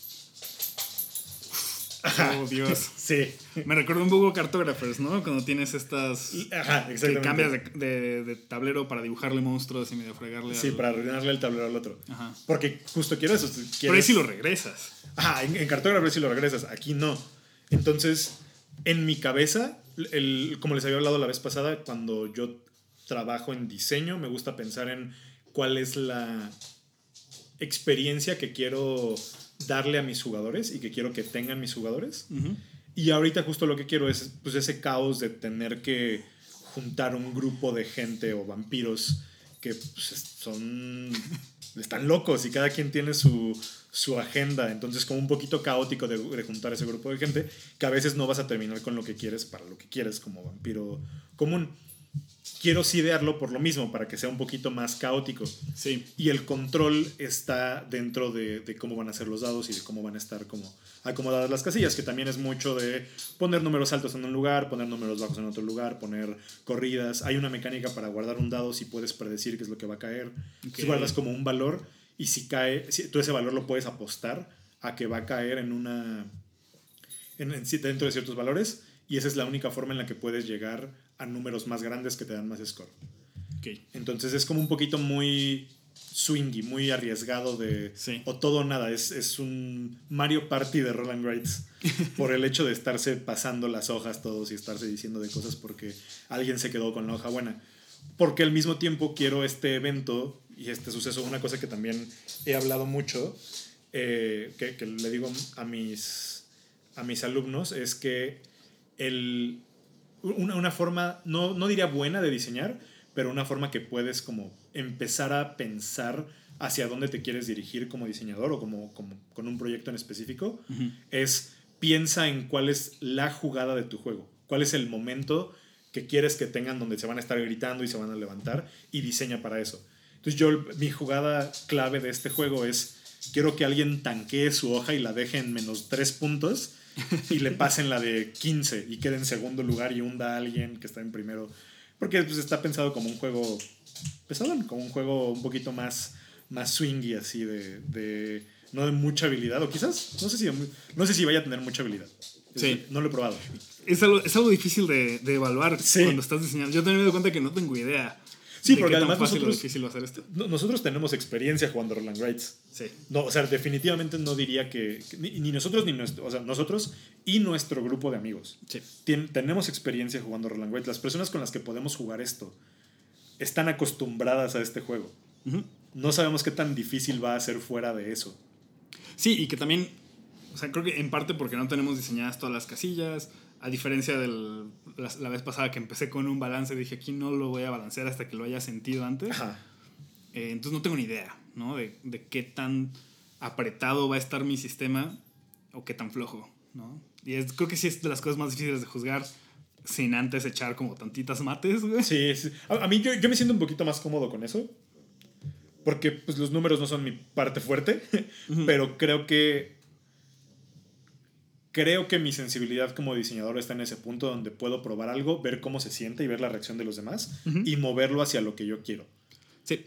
Oh, Dios. Sí. Me recuerda un poco Cartographers, ¿no? Cuando tienes estas... Ajá, Que exactamente. cambias de, de- de tablero para dibujarle monstruos y medio fregarle. Sí, al- para arruinarle el tablero al otro. Ajá. Porque justo quiero eso. Pero ahí sí lo regresas. Ajá, en, en cartógrafo sí lo regresas, aquí no. Entonces, en mi cabeza, el, como les había hablado la vez pasada, cuando yo trabajo en diseño, me gusta pensar en cuál es la experiencia que quiero darle a mis jugadores y que quiero que tengan mis jugadores. Y ahorita justo lo que quiero es pues, ese caos de tener que juntar un grupo de gente o vampiros que pues, es- son... están locos y cada quien tiene su, su agenda. Entonces como un poquito caótico de, de juntar ese grupo de gente que a veces no vas a terminar con lo que quieres para lo que quieres como vampiro común. Quiero sí idearlo por lo mismo, para que sea un poquito más caótico. Sí. Y el control está dentro de, de cómo van a ser los dados y de cómo van a estar como acomodadas las casillas, que también es mucho de poner números altos en un lugar, poner números bajos en otro lugar, poner corridas. Hay una mecánica para guardar un dado si puedes predecir qué es lo que va a caer. Ok. Si guardas como un valor y si cae, si, tú ese valor lo puedes apostar a que va a caer en una... En, en- dentro de ciertos valores y esa es la única forma en la que puedes llegar a números más grandes que te dan más score. Entonces es como un poquito muy swingy, muy arriesgado de Sí. o todo o nada. Es, es un Mario Party de Roland Wrights por el hecho de estarse pasando las hojas todos y estarse diciendo de cosas porque alguien se quedó con la hoja buena. Porque al mismo tiempo quiero este evento y este suceso, una cosa que también he hablado mucho, eh, que, que le digo a mis, a mis alumnos, es que el, una, una forma, no, no diría buena de diseñar, pero una forma que puedes como empezar a pensar hacia dónde te quieres dirigir como diseñador o como, como con un proyecto en específico, es piensa en cuál es la jugada de tu juego, cuál es el momento que quieres que tengan donde se van a estar gritando y se van a levantar y diseña para eso. Entonces yo, mi jugada clave de este juego es, quiero que alguien tanquee su hoja y la deje en menos 3 puntos y le pasen la de 15 y quede en segundo lugar y hunda a alguien que está en primero. Porque pues, está pensado como un juego pesadón, como un juego un poquito más, más swingy, así de, de. No de mucha habilidad, o quizás, no sé si, no sé si vaya a tener mucha habilidad. Sí. No lo he probado. Es algo, es algo difícil de, de evaluar Sí. cuando estás diseñando. Yo también me doy cuenta que no tengo idea. Sí, porque qué tan además fácil o nosotros- difícil va a ser esto. No- Nosotros tenemos experiencia jugando Roland Rights. Sí. No, o sea, definitivamente no diría que. que ni, ni nosotros ni nuestro. O sea, nosotros y nuestro grupo de amigos. Sí. Tenemos experiencia jugando Roland Rights. Las personas con las que podemos jugar esto están acostumbradas a este juego. No sabemos qué tan difícil va a ser fuera de eso. Sí, y que también, o sea, creo que en parte porque no tenemos diseñadas todas las casillas, a diferencia de la, la vez pasada que empecé con un balance, dije aquí no lo voy a balancear hasta que lo haya sentido antes. Ajá. Eh, entonces no tengo ni idea, ¿no? De, de qué tan apretado va a estar mi sistema o qué tan flojo, ¿no? Y es, creo que sí es de las cosas más difíciles de juzgar sin antes echar como tantitas mates, güey. Sí, sí. A, a mí yo, yo me siento un poquito más cómodo con eso. Porque pues, los números no son mi parte fuerte. Pero creo que. Creo que mi sensibilidad como diseñador está en ese punto donde puedo probar algo, ver cómo se siente y ver la reacción de los demás Ujú. y moverlo hacia lo que yo quiero. Sí,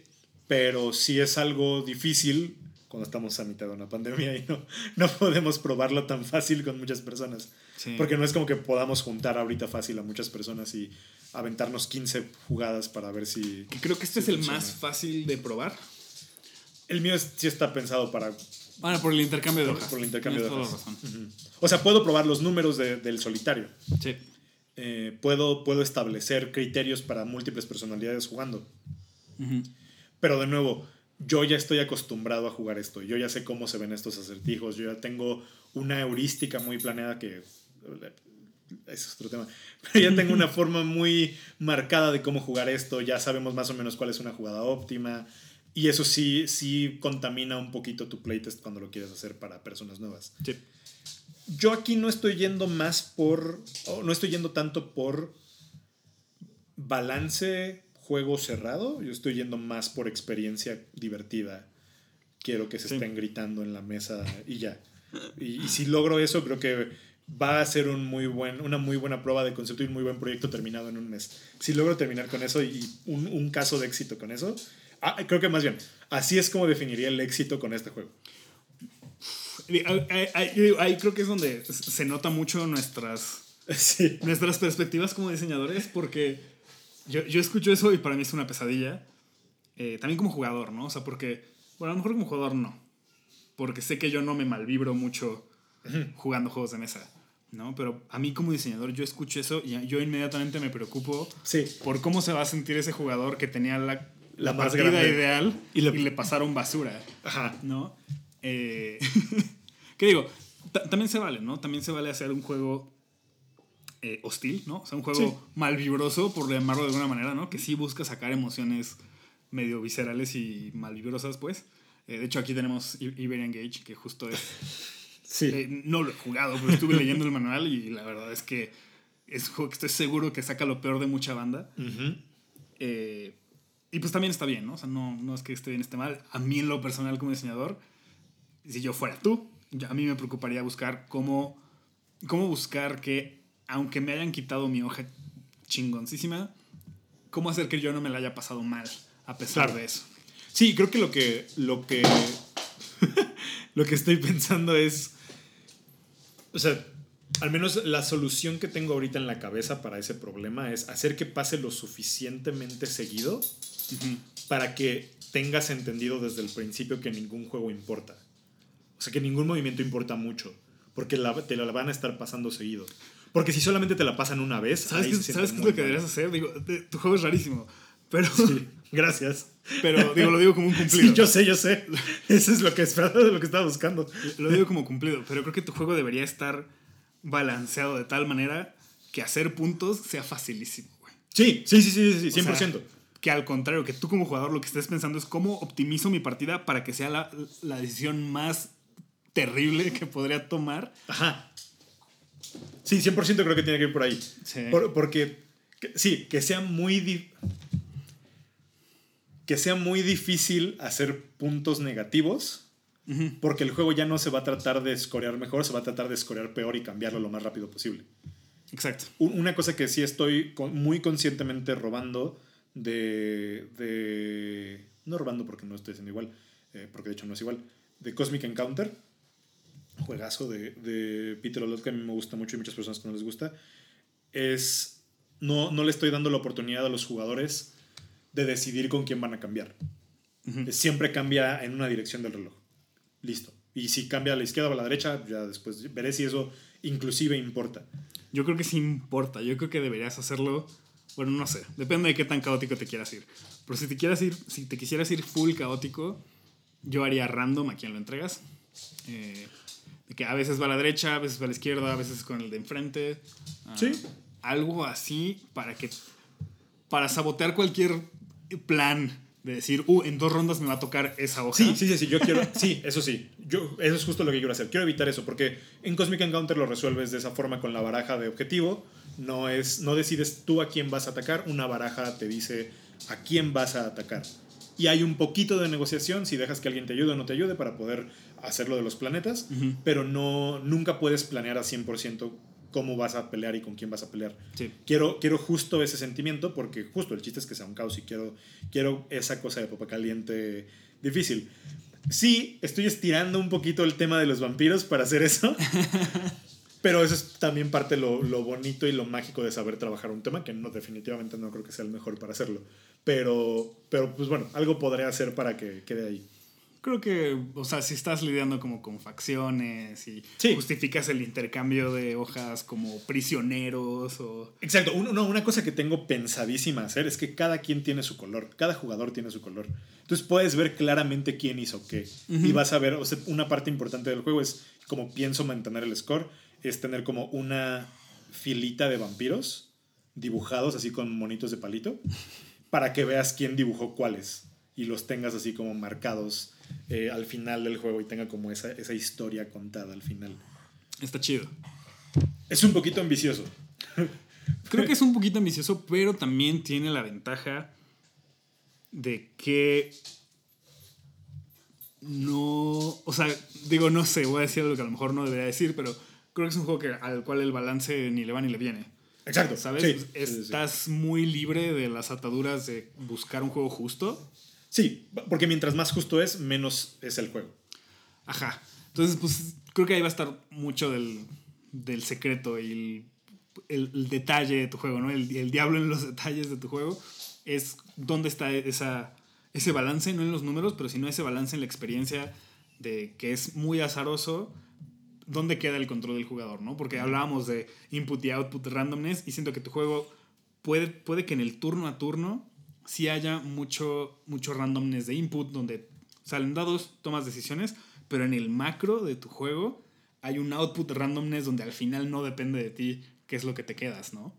Pero sí es algo difícil cuando estamos a mitad de una pandemia y no, no podemos probarlo tan fácil con muchas personas. sí. Porque no es como que podamos juntar ahorita fácil a muchas personas y aventarnos 15 jugadas para ver si... Creo que este Sí es el funciona. más fácil de probar. El mío es- sí está pensado para... Bueno, por el intercambio de hojas. por el intercambio de Tienes hojas. toda la razón. O sea, puedo probar los números de- del solitario. Sí. Eh, puedo, puedo establecer criterios para múltiples personalidades jugando. Ujú. Pero de nuevo, yo ya estoy acostumbrado a jugar esto. Yo ya sé cómo se ven estos acertijos. Yo ya tengo una heurística muy planeada que... Ese es otro tema. Pero ya tengo una forma muy marcada de cómo jugar esto. Ya sabemos más o menos cuál es una jugada óptima. Y eso sí, sí contamina un poquito tu playtest cuando lo quieres hacer para personas nuevas. Sí. Yo aquí no estoy yendo más por. o no estoy yendo tanto por balance juego cerrado. Yo estoy yendo más por experiencia divertida. Quiero que se Sí. estén gritando en la mesa y ya. Y, y si logro eso, creo que va a ser un muy buen, una muy buena prueba de concepto y un muy buen proyecto terminado en un mes. Si logro terminar con eso y un, un caso de éxito con eso, ah, creo que más bien, así es como definiría el éxito con este juego. Ahí, creo que es donde se nota mucho nuestras, Sí. nuestras perspectivas como diseñadores, porque yo, yo escucho eso y para mí es una pesadilla. Eh, también como jugador, ¿no? O sea, porque, bueno, a lo mejor como jugador no. Porque sé que yo no me malvibro mucho jugando juegos de mesa, ¿no? Pero a mí como diseñador yo escucho eso y yo inmediatamente me preocupo Sí. por cómo se va a sentir ese jugador que tenía la, La la más partida grande. ideal Y y le- pasaron basura. Ajá. ¿no? Eh, ¿Qué digo? Ta- también se vale, ¿no? También se vale hacer un juego eh, hostil, ¿no? O sea, un juego Sí. malvibroso, por llamarlo de alguna manera, ¿no? Que sí busca sacar emociones medio viscerales y malvibrosas, pues. Eh, de hecho, aquí tenemos Iberian Gage, que justo es... Sí. eh, no lo he jugado, pero estuve leyendo el manual y la verdad es que es un juego que estoy seguro que saca lo peor de mucha banda. Ujú. Eh, y pues también está bien, ¿no? O sea, no, no es que esté bien, esté mal. A mí en lo personal como diseñador, si yo fuera tú, a mí me preocuparía buscar cómo, cómo buscar que, aunque me hayan quitado mi hoja chingoncísima, cómo hacer que yo no me la haya pasado mal a pesar Claro. de eso. Sí, creo que lo que. Lo que. lo que estoy pensando es. O sea, al menos la solución que tengo ahorita en la cabeza para ese problema es hacer que pase lo suficientemente seguido para que tengas entendido desde el principio que ningún juego importa. O sea, que ningún movimiento importa mucho. Porque la- te la van a estar pasando seguido. Porque si solamente te la pasan una vez. ¿Sabes, ahí qué, se siente ¿sabes qué es lo que deberías hacer? Digo, tu juego es rarísimo, pero, Sí, gracias. pero digo, lo digo como un cumplido. Sí, yo sé, yo sé. Eso es lo que esperaba, lo que estaba buscando. Lo digo como cumplido, pero creo que tu juego debería estar balanceado de tal manera que hacer puntos sea facilísimo, güey. Sí, sí, sí, sí, sí, O sea, 100%. que al contrario, que tú como jugador lo que estés pensando es cómo optimizo mi partida para que sea la, la decisión más terrible que podría tomar. Ajá. Sí, 100% creo que tiene que ir por ahí. Sí. Por- porque, que- sí, que sea muy... que sea muy difícil hacer puntos negativos, porque el juego ya no se va a tratar de escorear mejor, se va a tratar de escorear peor y cambiarlo lo más rápido posible. Exacto. Un- Una cosa que sí estoy muy conscientemente robando de, de... No robando porque no estoy haciendo igual, eh, porque de hecho no es igual. De Cosmic Encounter, juegazo de, de Peter Olot que a mí me gusta mucho y muchas personas que no les gusta, es... No, no le estoy dando la oportunidad a los jugadores de decidir con quién van a cambiar. Siempre cambia en una dirección del reloj. Listo. Y si cambia a la izquierda o a la derecha, ya después veré si eso inclusive importa. Yo creo que sí importa. Yo creo que deberías hacerlo. Bueno, no sé. Depende de qué tan caótico te quieras ir. Pero si te quieras ir, si te quisieras ir full caótico, yo haría random a quien lo entregas. Eh, de que a veces va a la derecha, a veces va a la izquierda, a veces con el de enfrente. Ah, Sí. Algo así para que. Para sabotear cualquier plan de decir, uh, en dos rondas me va a tocar esa hoja. Sí, sí, sí, sí, yo quiero, sí, eso sí, yo, eso es justo lo que quiero hacer, quiero evitar eso, porque en Cosmic Encounter lo resuelves de esa forma con la baraja de objetivo, no, es, no decides tú a quién vas a atacar, una baraja te dice a quién vas a atacar. Y hay un poquito de negociación si dejas que alguien te ayude o no te ayude para poder hacer lo de los planetas, pero no, nunca puedes planear a 100% cómo vas a pelear y con quién vas a pelear. Sí. Quiero, quiero justo ese sentimiento porque justo el chiste es que sea un caos y quiero, quiero esa cosa de papa caliente difícil. Sí, estoy estirando un poquito el tema de los vampiros para hacer eso. pero eso es también parte lo, lo bonito y lo mágico de saber trabajar un tema que no definitivamente no creo que sea el mejor para hacerlo. Pero, pero pues bueno, algo podré hacer para que quede ahí. Creo que, o sea, si estás lidiando como con facciones y Sí. justificas el intercambio de hojas como prisioneros o... Exacto, un- no, una cosa que tengo pensadísima hacer es que cada quien tiene su color, cada jugador tiene su color. Entonces puedes ver claramente quién hizo qué. Y vas a ver, o sea, una parte importante del juego es como pienso mantener el score, es tener como una filita de vampiros dibujados así con monitos de palito para que veas quién dibujó cuáles y los tengas así como marcados eh, al final del juego y tenga como esa, esa historia contada al final. Está chido. Es un poquito ambicioso. Creo que es un poquito ambicioso, pero también tiene la ventaja de que no, o sea, digo, no sé, voy a decir algo que a lo mejor no debería decir, pero creo que es un juego que, al cual el balance ni le va ni le viene. Exacto, ¿Sabes? sí, sí, sí, sí. Estás muy libre de las ataduras de buscar un juego justo. Sí, porque mientras más justo es, menos es el juego. Ajá. Entonces, pues creo que ahí va a estar mucho del, del secreto y el, el- el detalle de tu juego, ¿no? El, el diablo en los detalles de tu juego es dónde está esa, ese balance, no en los números, pero sino ese balance en la experiencia de que es muy azaroso, dónde queda el control del jugador, ¿no? Porque hablábamos de input y output randomness y siento que tu juego puede, puede que en el turno a turno sí haya mucho, mucho randomness de input, donde salen dados, tomas decisiones, pero en el macro de tu juego hay un output randomness donde al final no depende de ti qué es lo que te quedas, ¿no?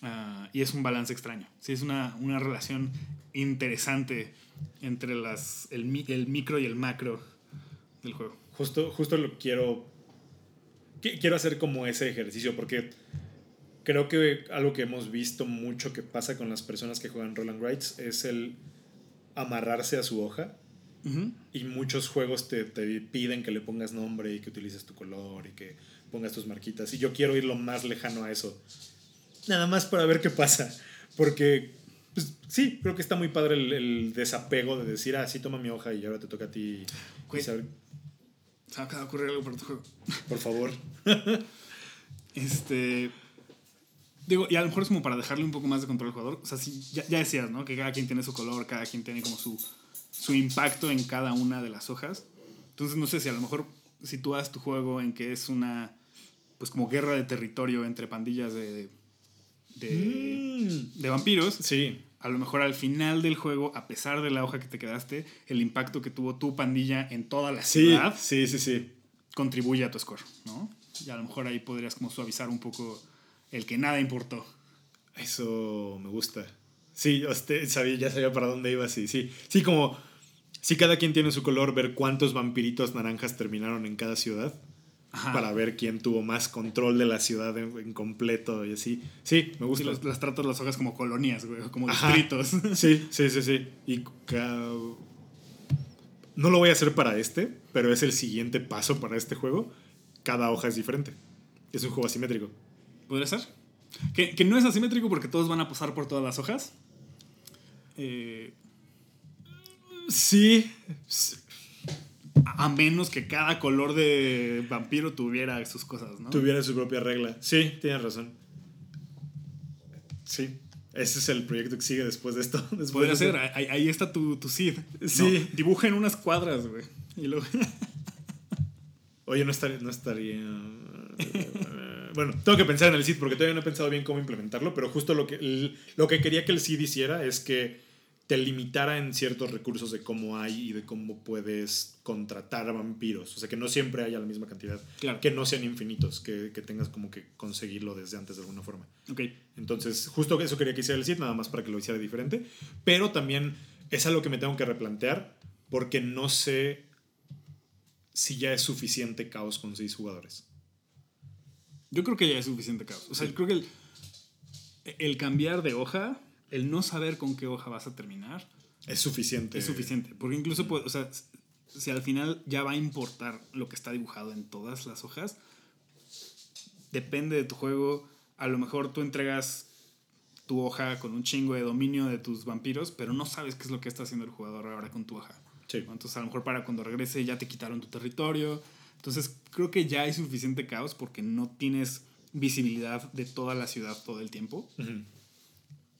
Ah, y es un balance extraño. Sí, es una, una relación interesante entre las, el, el micro y el macro del juego. Justo, justo lo quiero. qui- Quiero hacer como ese ejercicio porque creo que algo que hemos visto mucho que pasa con las personas que juegan Roland Rights es el amarrarse a su hoja. Ujú. Y muchos juegos te, te piden que le pongas nombre y que utilices tu color y que pongas tus marquitas. Y yo quiero ir lo más lejano a eso. Nada más para ver qué pasa. Porque, pues sí, creo que está muy padre el, el desapego de decir, ah, sí, toma mi hoja y ahora te toca a ti. y Güey. saber- Se me acaba de ocurrir algo para tu juego. por favor. Este. Digo, y a lo mejor es como para dejarle un poco más de control al jugador. O sea, sí, ya, ya decías, ¿no? Que cada quien tiene su color, cada quien tiene como su, su impacto en cada una de las hojas. Entonces, no sé si a lo mejor sitúas tu juego en que es una. Pues como guerra de territorio entre pandillas de. de, Mm. de vampiros. Sí, A lo mejor al final del juego, a pesar de la hoja que te quedaste, el impacto que tuvo tu pandilla en toda la sí, ciudad sí, sí, sí. contribuye a tu score, ¿no? Y a lo mejor ahí podrías como suavizar un poco el que nada importó. Eso me gusta. Sí, usted sabía, ya sabía para dónde iba, sí, sí. Sí, como si cada quien tiene su color, ver cuántos vampiritos naranjas terminaron en cada ciudad. Ajá. Para ver quién tuvo más control de la ciudad en, en completo y así. Sí, me Sí, gusta. las, las tratas las hojas como colonias, güey, como Ajá. distritos. Sí, sí, sí, sí. Y ca- no lo voy a hacer para este, pero es el siguiente paso para este juego. Cada hoja es diferente. Es un juego asimétrico. ¿Podría ser? Que, que no es asimétrico porque todos van a pasar por todas las hojas. Eh, Sí. a menos que cada color de vampiro tuviera sus cosas, ¿no? Tuviera su propia regla. Sí, tienes razón. Sí. Ese es el proyecto que sigue después de esto. Después Podría de ser, esto. ahí, ahí está tu, tu seed. ¿no? Sí. Dibuja en unas cuadras, güey. Y luego. Oye, no estaría. No estaría bueno, tengo que pensar en el SID porque todavía no he pensado bien cómo implementarlo, pero justo lo que, lo que quería que el SID hiciera es que te limitara en ciertos recursos de cómo hay y de cómo puedes contratar vampiros. O sea, que no siempre haya la misma cantidad. Claro. Que no sean infinitos, que, que tengas como que conseguirlo desde antes de alguna forma. Ok. Entonces, justo eso quería que hiciera el SID, nada más para que lo hiciera diferente. Pero también es algo que me tengo que replantear porque no sé si ya es suficiente caos con seis jugadores. Yo creo que ya es suficiente caos. O sea, yo creo que el, el cambiar de hoja, el no saber con qué hoja vas a terminar, Es suficiente. es suficiente. Porque incluso, puede- o sea, si al final ya va a importar lo que está dibujado en todas las hojas, depende de tu juego. A lo mejor tú entregas tu hoja con un chingo de dominio de tus vampiros, pero no sabes qué es lo que está haciendo el jugador ahora con tu hoja. Sí. Entonces, a lo mejor para cuando regrese ya te quitaron tu territorio. Entonces, creo que ya hay suficiente caos porque no tienes visibilidad de toda la ciudad todo el tiempo.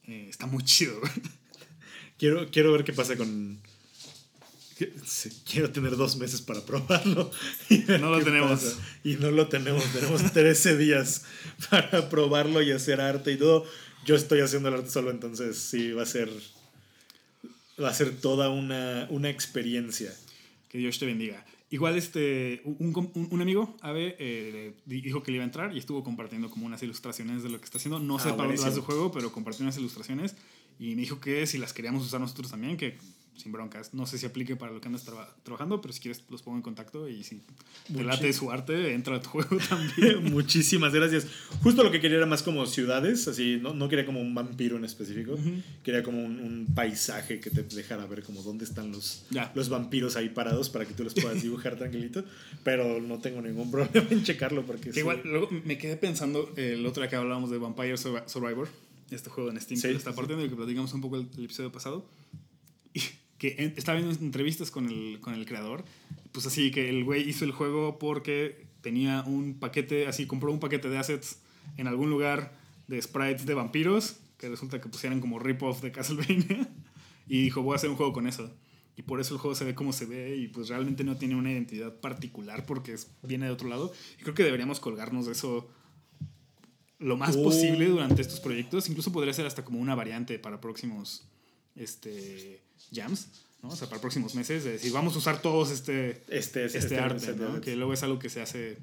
Eh, está muy chido. Quiero, quiero ver qué pasa con. quiero tener dos meses para probarlo. y No lo tenemos. pasa. Y no lo tenemos. Tenemos 13 días para probarlo y hacer arte y todo. Yo estoy haciendo el arte solo, entonces sí, va a ser. Va a ser toda una, una experiencia. Que Dios te bendiga. Igual este, un, un- un amigo, Ave, eh, dijo que le iba a entrar y estuvo compartiendo como unas ilustraciones de lo que está haciendo. No sé Ah, para dónde va su juego, pero compartió unas ilustraciones y me dijo que si las queríamos usar nosotros también, que sin broncas. No sé si aplique para lo que andas traba- trabajando, pero si quieres los pongo en contacto y si te Muchi- late su arte, entra a tu juego también. Muchísimas gracias. Justo lo que quería era más como ciudades, así, no, no quería como un vampiro en específico, quería como un, un paisaje que te dejara ver como dónde están los, Ya. los vampiros ahí parados para que tú los puedas dibujar tranquilito, pero no tengo ningún problema en checarlo porque Que sí. igual, luego me quedé pensando eh, el otro día que hablábamos de Vampire Survi- Survivor, este juego en Steam Sí, que está sí. partiendo y que platicamos un poco el, el episodio pasado. Que en- estaba viendo entrevistas con el, con el creador. Pues así que el güey hizo el juego porque tenía un paquete, así compró un paquete de assets en algún lugar de sprites de vampiros, que resulta que pusieran como rip-off de Castlevania. Y dijo, voy a hacer un juego con eso. Y por eso el juego se ve como se ve y pues realmente no tiene una identidad particular porque es- viene de otro lado. Y creo que deberíamos colgarnos de eso lo más Oh. posible durante estos proyectos. Incluso podría ser hasta como una variante para próximos este, jams, ¿no? O sea, para próximos meses. De decir, vamos a usar todos este, Este, este, este arte, este ¿no? arte. Que luego es algo que se hace,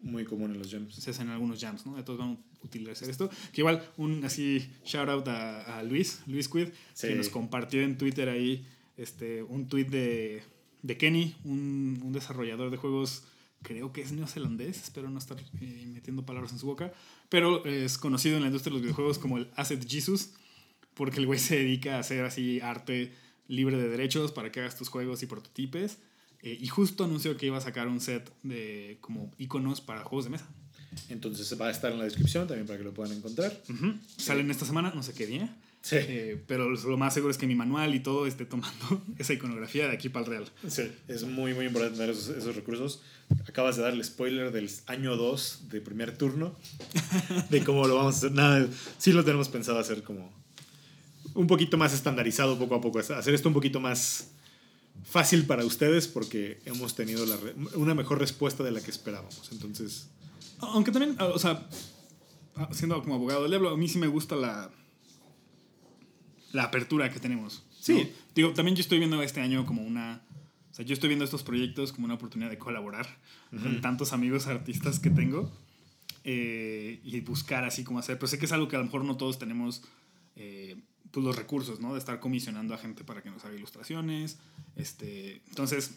muy común en los gems. se hace en algunos jams, ¿no? Todos vamos a utilizar esto. Que igual, un así shout out a, a Luis, Luis Quid, Sí. que nos compartió en Twitter ahí este, un tweet de, de Kenny, un, un desarrollador de juegos, creo que es neozelandés, espero no estar eh, metiendo palabras en su boca, pero es conocido en la industria de los videojuegos como el Asset Jesus, porque el güey se dedica a hacer así arte libre de derechos para que hagas tus juegos y prototipes. eh, y justo anunció que iba a sacar un set de como iconos para juegos de mesa. Entonces va a estar en la descripción también para que lo puedan encontrar. Salen esta semana, no sé qué día. Sí. Eh, pero lo más seguro es que mi manual y todo esté tomando esa iconografía de aquí para el real. Sí, es muy, muy importante tener esos, esos recursos. Acabas de dar el spoiler del año 2 de primer turno, de cómo lo vamos a hacer. Nada, sí lo tenemos pensado hacer como un poquito más estandarizado poco a poco, hacer esto un poquito más fácil para ustedes porque hemos tenido la una mejor respuesta de la que esperábamos. Entonces, Aunque también, o sea, siendo como abogado del diablo, a mí sí me gusta la, la apertura que tenemos. Sí. ¿no? Digo, también yo estoy viendo este año como una... O sea, yo estoy viendo estos proyectos como una oportunidad de colaborar con tantos amigos artistas que tengo eh, y buscar así como hacer. Pero sé que es algo que a lo mejor no todos tenemos eh, pues los recursos, ¿no? De estar comisionando a gente para que nos haga ilustraciones. Este, entonces,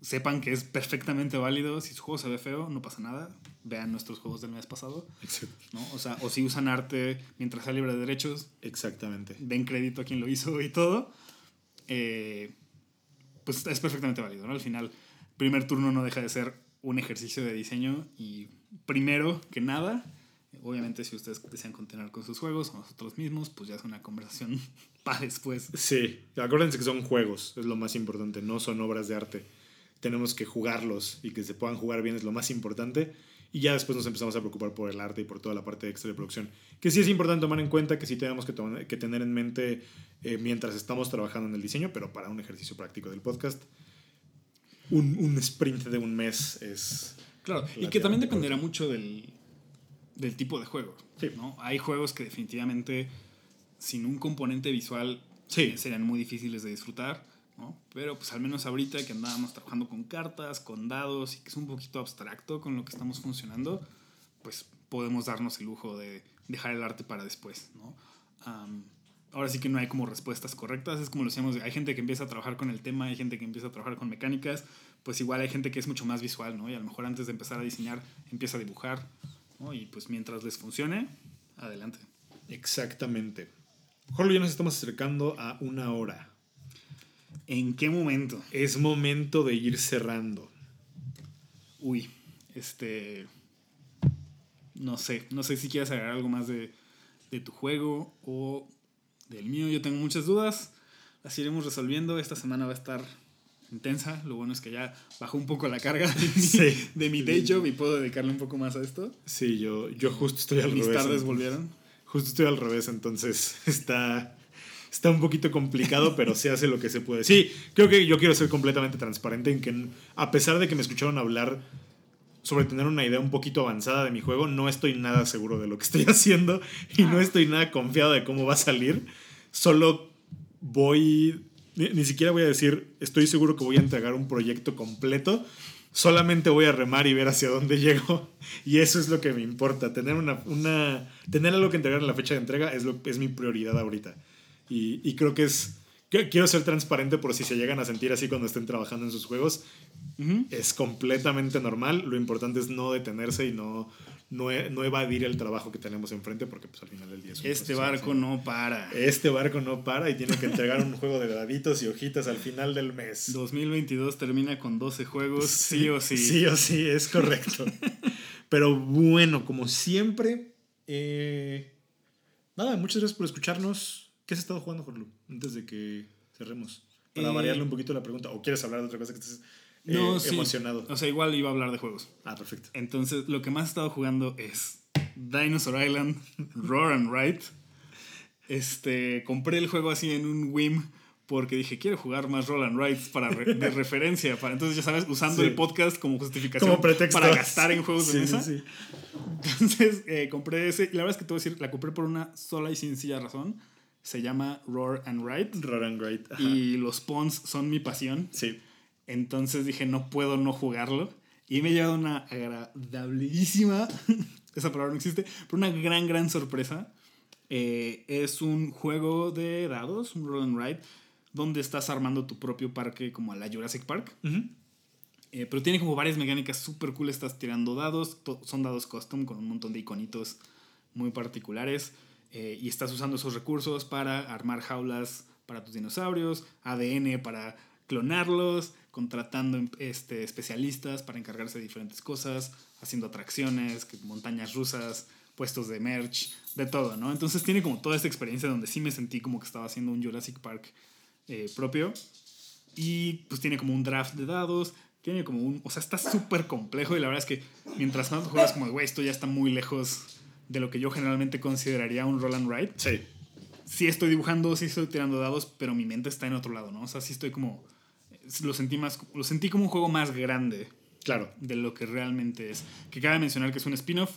sepan que es perfectamente válido. Si su juego se ve feo, no pasa nada. Vean nuestros juegos del mes pasado, ¿no? O sea, o si usan arte mientras sea libre de derechos, exactamente. den crédito a quien lo hizo y todo. Eh, pues es perfectamente válido, ¿no? Al final, primer turno no deja de ser un ejercicio de diseño y primero que nada Obviamente, si ustedes desean continuar con sus juegos o nosotros mismos, pues ya es una conversación para después. Sí, acuérdense que son juegos, es lo más importante, no son obras de arte. Tenemos que jugarlos y que se puedan jugar bien es lo más importante. Y ya después nos empezamos a preocupar por el arte y por toda la parte extra de producción. Que sí es importante tomar en cuenta, que sí tenemos que, que tener en mente eh, mientras estamos trabajando en el diseño, pero para un ejercicio práctico del podcast, un, un sprint de un mes es... Claro, y que también dependerá mucho del, del tipo de juego. Sí. ¿no? Hay juegos que definitivamente sin un componente visual Sí. serían muy difíciles de disfrutar. ¿no? Pero pues al menos ahorita que andábamos trabajando con cartas, con dados y que es un poquito abstracto con lo que estamos funcionando, pues podemos darnos el lujo de dejar el arte para después. ¿no? Ahora sí que no hay como respuestas correctas, es como lo decíamos, hay gente que empieza a trabajar con el tema, hay gente que empieza a trabajar con mecánicas, pues igual hay gente que es mucho más visual, ¿no? Y a lo mejor antes de empezar a diseñar empieza a dibujar, ¿no? Y pues mientras les funcione, adelante. Exactamente. Jorge, ya nos estamos acercando a una hora. ¿En qué momento? Es momento de ir cerrando. Uy, este. No sé, no sé si quieres agregar algo más de, de tu juego o del mío. Yo tengo muchas dudas, las iremos resolviendo. Esta semana va a estar intensa. Lo bueno es que ya bajó un poco la carga de mi, Sí. de mi day job y puedo dedicarle un poco más a esto. Sí, yo, yo justo estoy al Mis revés. tardes entonces- volvieron. Justo estoy al revés, entonces está, está un poquito complicado, pero se hace lo que se puede. Sí, creo que yo quiero ser completamente transparente en que a pesar de que me escucharon hablar sobre tener una idea un poquito avanzada de mi juego, no estoy nada seguro de lo que estoy haciendo y no estoy nada confiado de cómo va a salir. Solo voy, ni, ni siquiera voy a decir, estoy seguro que voy a entregar un proyecto completo. Solamente voy a remar y ver hacia dónde llego. Y eso es lo que me importa. Tener, una, una, tener algo que entregar en la fecha de entrega es, lo, es mi prioridad ahorita. Y, y creo que es... Quiero ser transparente por si se llegan a sentir así cuando estén trabajando en sus juegos. Es completamente normal. Lo importante es no detenerse y no, no, no evadir el trabajo que tenemos enfrente porque pues, al final del día es un Este barco no para. Este barco no para y tiene que entregar un juego de daditos y hojitas al final del mes. 2022 termina con 12 juegos, sí, o sí. Sí o sí, es correcto. Pero bueno, como siempre, eh, nada, muchas gracias por escucharnos. ¿Qué has estado jugando, Jorlu? Antes de que cerremos. Para Eh, variarle un poquito la pregunta. ¿O quieres hablar de otra cosa que estés eh, No, sí. emocionado? O sea, igual iba a hablar de juegos. Ah, perfecto. Entonces, lo que más he estado jugando es Dinosaur Island, Roar and Ride. Este, compré el juego así en un whim porque dije, quiero jugar más Roll and Rides para re- de referencia. Para, entonces, ya sabes, usando Sí. el podcast como justificación Como pretexto. para gastar en juegos Sí, de mesa. sí. Entonces, eh, compré ese. Y la verdad es que te voy a decir, la compré por una sola y sencilla razón. Se llama Roar and Ride. Roar and Ride, ajá. Y los pawns son mi pasión. Sí. Entonces dije, no puedo no jugarlo. Y me he llevado una agradabilísima, esa palabra no existe, pero una gran, gran sorpresa. Eh, es un juego de dados, un roll and ride, donde estás armando tu propio parque como a la Jurassic Park. Eh, pero tiene como varias mecánicas súper cool. Estás tirando dados, son dados custom con un montón de iconitos muy particulares. eh, y estás usando esos recursos para armar jaulas para tus dinosaurios, ADN para clonarlos, contratando este, especialistas para encargarse de diferentes cosas, haciendo atracciones, montañas rusas, puestos de merch, de todo, ¿no? Entonces tiene como toda esta experiencia donde sí me sentí como que estaba haciendo un Jurassic Park eh, propio. Y pues tiene como un draft de dados. Tiene como un. O sea, está súper complejo. Y la verdad es que mientras más juegas, como güey, esto ya está muy lejos de lo que yo generalmente consideraría un roll and ride. Sí. Sí estoy dibujando, sí estoy tirando dados, pero mi mente está en otro lado, ¿no? O sea, sí estoy como. Lo sentí más. Lo sentí como un juego más grande Claro. de lo que realmente es. Que cabe mencionar que es un spin-off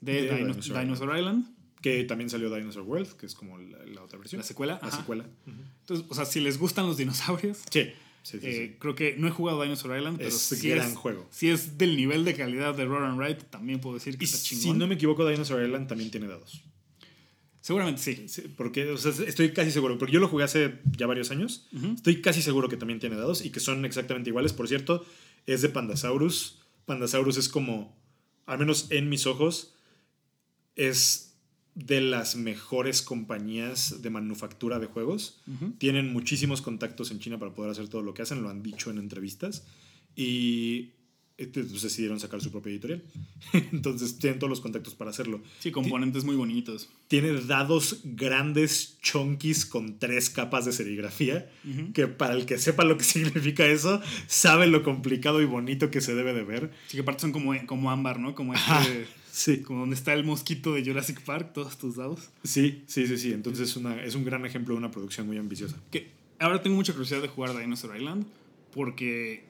de, De Dino- Dinosaur Dinosaur, Island, Que también salió Dinosaur World, que es como la, la otra versión. la secuela. La ajá. secuela. Entonces, o sea, si les gustan los dinosaurios, Sí. Sí, sí, Eh, sí. Creo que no he jugado Dinosaur Island, pero Es si gran es, juego. si es del nivel de calidad de Roar and Ride, también puedo decir que Y está si chingón. no me equivoco, Dinosaur Island también tiene dados. Seguramente sí. Sí, porque o sea, estoy casi seguro, porque yo lo jugué hace ya varios años. Estoy casi seguro que también tiene dados y que son exactamente iguales. Por cierto, es de Pandasaurus. Pandasaurus es como, al menos en mis ojos, es de las mejores compañías de manufactura de juegos. Tienen muchísimos contactos en China para poder hacer todo lo que hacen, lo han dicho en entrevistas. Y pues, decidieron sacar su propia editorial. Entonces tienen todos los contactos para hacerlo. Sí, componentes muy bonitos. Tiene dados grandes, chonquis con tres capas de serigrafía, que para el que sepa lo que significa eso, sabe lo complicado y bonito que se debe de ver. Sí, que aparte son como, como ámbar, ¿no? Como este... Sí. Como donde está el mosquito de Jurassic Park, todos tus dados. Sí, sí, sí, sí. Entonces una, es un gran ejemplo de una producción muy ambiciosa. Que ahora tengo mucha curiosidad de jugar Dinosaur Island porque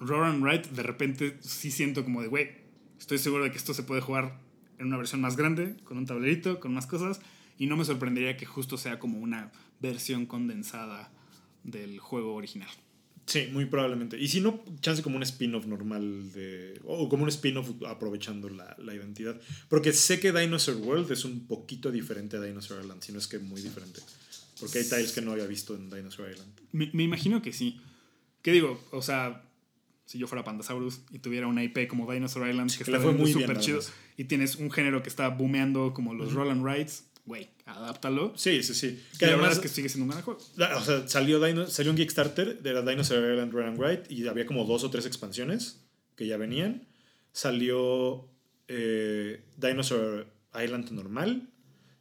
Roar Wright de repente sí siento como de, güey, estoy seguro de que esto se puede jugar en una versión más grande, con un tablerito, con más cosas, y no me sorprendería que justo sea como una versión condensada del juego original. Sí, muy probablemente. Y si no, chance como un spin-off normal de. O como un spin-off aprovechando la, la, identidad. Porque sé que Dinosaur World es un poquito diferente a Dinosaur Island, si no es que muy diferente. Porque hay tiles que no había visto en Dinosaur Island. Me, me imagino que sí. ¿Qué digo? O sea, si yo fuera Pandasaurus y tuviera una IP como Dinosaur Island, que, está muy súper chido, y tienes un género que está boomeando como los Roll and Rides, güey, adáptalo. Sí, sí, sí. Que además es que sigue siendo un gran juego. O sea, salió, Dino, salió un Kickstarter de la Dinosaur Island Roll and Ride y había como dos o tres expansiones que ya venían. Salió eh, Dinosaur Island normal,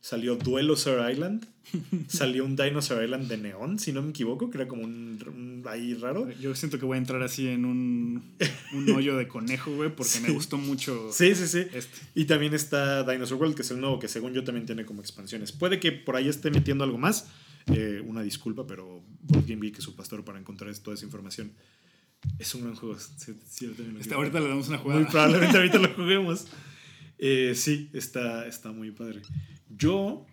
salió Duelosaur Island, salió un Dinosaur Island de neón, si no me equivoco, que era como un, ahí raro. Yo siento que voy a entrar así en un, un hoyo de conejo, güey, porque me gustó mucho. Sí, sí, sí. Este. Y también está Dinosaur World, que es el nuevo, que según yo también tiene como expansiones. Puede que por ahí esté metiendo algo más. Eh, una disculpa, pero Board Game Geek es su pastor para encontrar toda esa información. Es un gran juego. Sí, ahorita le damos una jugada. Muy probablemente ahorita lo juguemos. Eh, sí, está, está muy padre. Yo,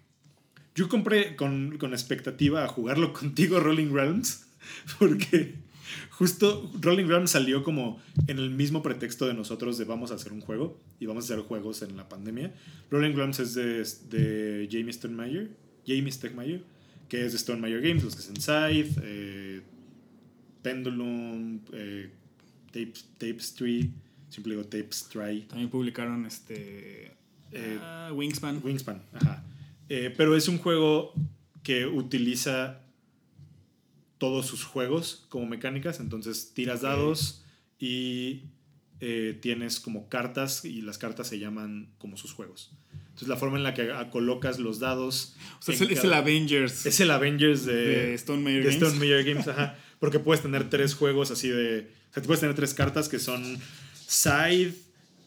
yo compré con, con expectativa a jugarlo contigo Rolling Realms, porque justo Rolling Realms salió como en el mismo pretexto de nosotros de vamos a hacer un juego y vamos a hacer juegos en la pandemia. Rolling Realms es de, de Jamie Stonemeyer, Jamie Stegmeyer, que es de Stonemeyer Games, los que hacen Scythe, eh, Pendulum, eh, Tape, Tapestry, siempre digo Tapestry. También publicaron este eh, ah, Wingspan. Wingspan, ajá. Eh, pero es un juego que utiliza todos sus juegos como mecánicas. Entonces tiras dados y eh, tienes como cartas y las cartas se llaman como sus juegos. Entonces la forma en la que colocas los dados... O sea, es, el Avengers. Es el Avengers de, de Stone Major Games. Stone Games, ajá. Porque puedes tener tres juegos así de... O sea, puedes tener tres cartas que son Side,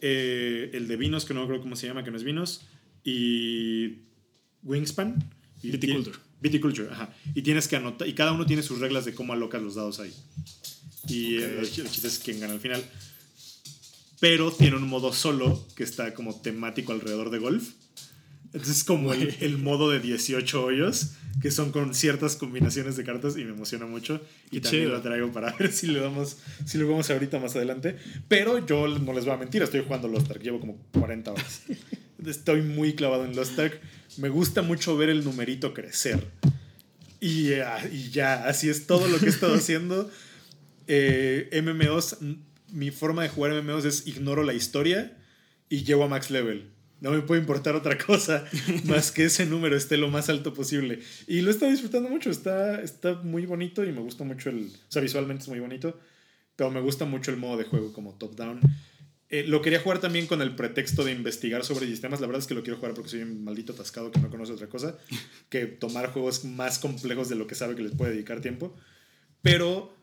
eh, el de vinos, que no creo cómo se llama, que no es vinos, y Wingspan. Y Viticulture. Viticulture, ajá. Y tienes que anotar, y cada uno tiene sus reglas de cómo alocas los dados ahí. Y el, chiste es quién gana al final. Pero tiene un modo solo que está como temático alrededor de golf. Entonces es como el, el, modo de 18 hoyos, que son con ciertas combinaciones de cartas y me emociona mucho. Y también lo traigo para ver si lo vamos, si lo vamos ahorita más adelante. Pero yo no les voy a mentir, estoy jugando Lost Ark, llevo como 40 horas. Estoy muy clavado en Lost Ark. Me gusta mucho ver el numerito crecer. Y, y ya, así es todo lo que he estado haciendo. Eh, MMOs, mi forma de jugar MMOs es ignoro la historia y llevo a max level no me puede importar otra cosa más que ese número esté lo más alto posible. Y lo está disfrutando mucho, está, está muy bonito y me gusta mucho el... O sea, visualmente es muy bonito, pero me gusta mucho el modo de juego como top-down. Eh, lo quería jugar también con el pretexto de investigar sobre sistemas. La verdad es que lo quiero jugar porque soy un maldito atascado que no conoce otra cosa que tomar juegos más complejos de lo que sabe que les puede dedicar tiempo. Pero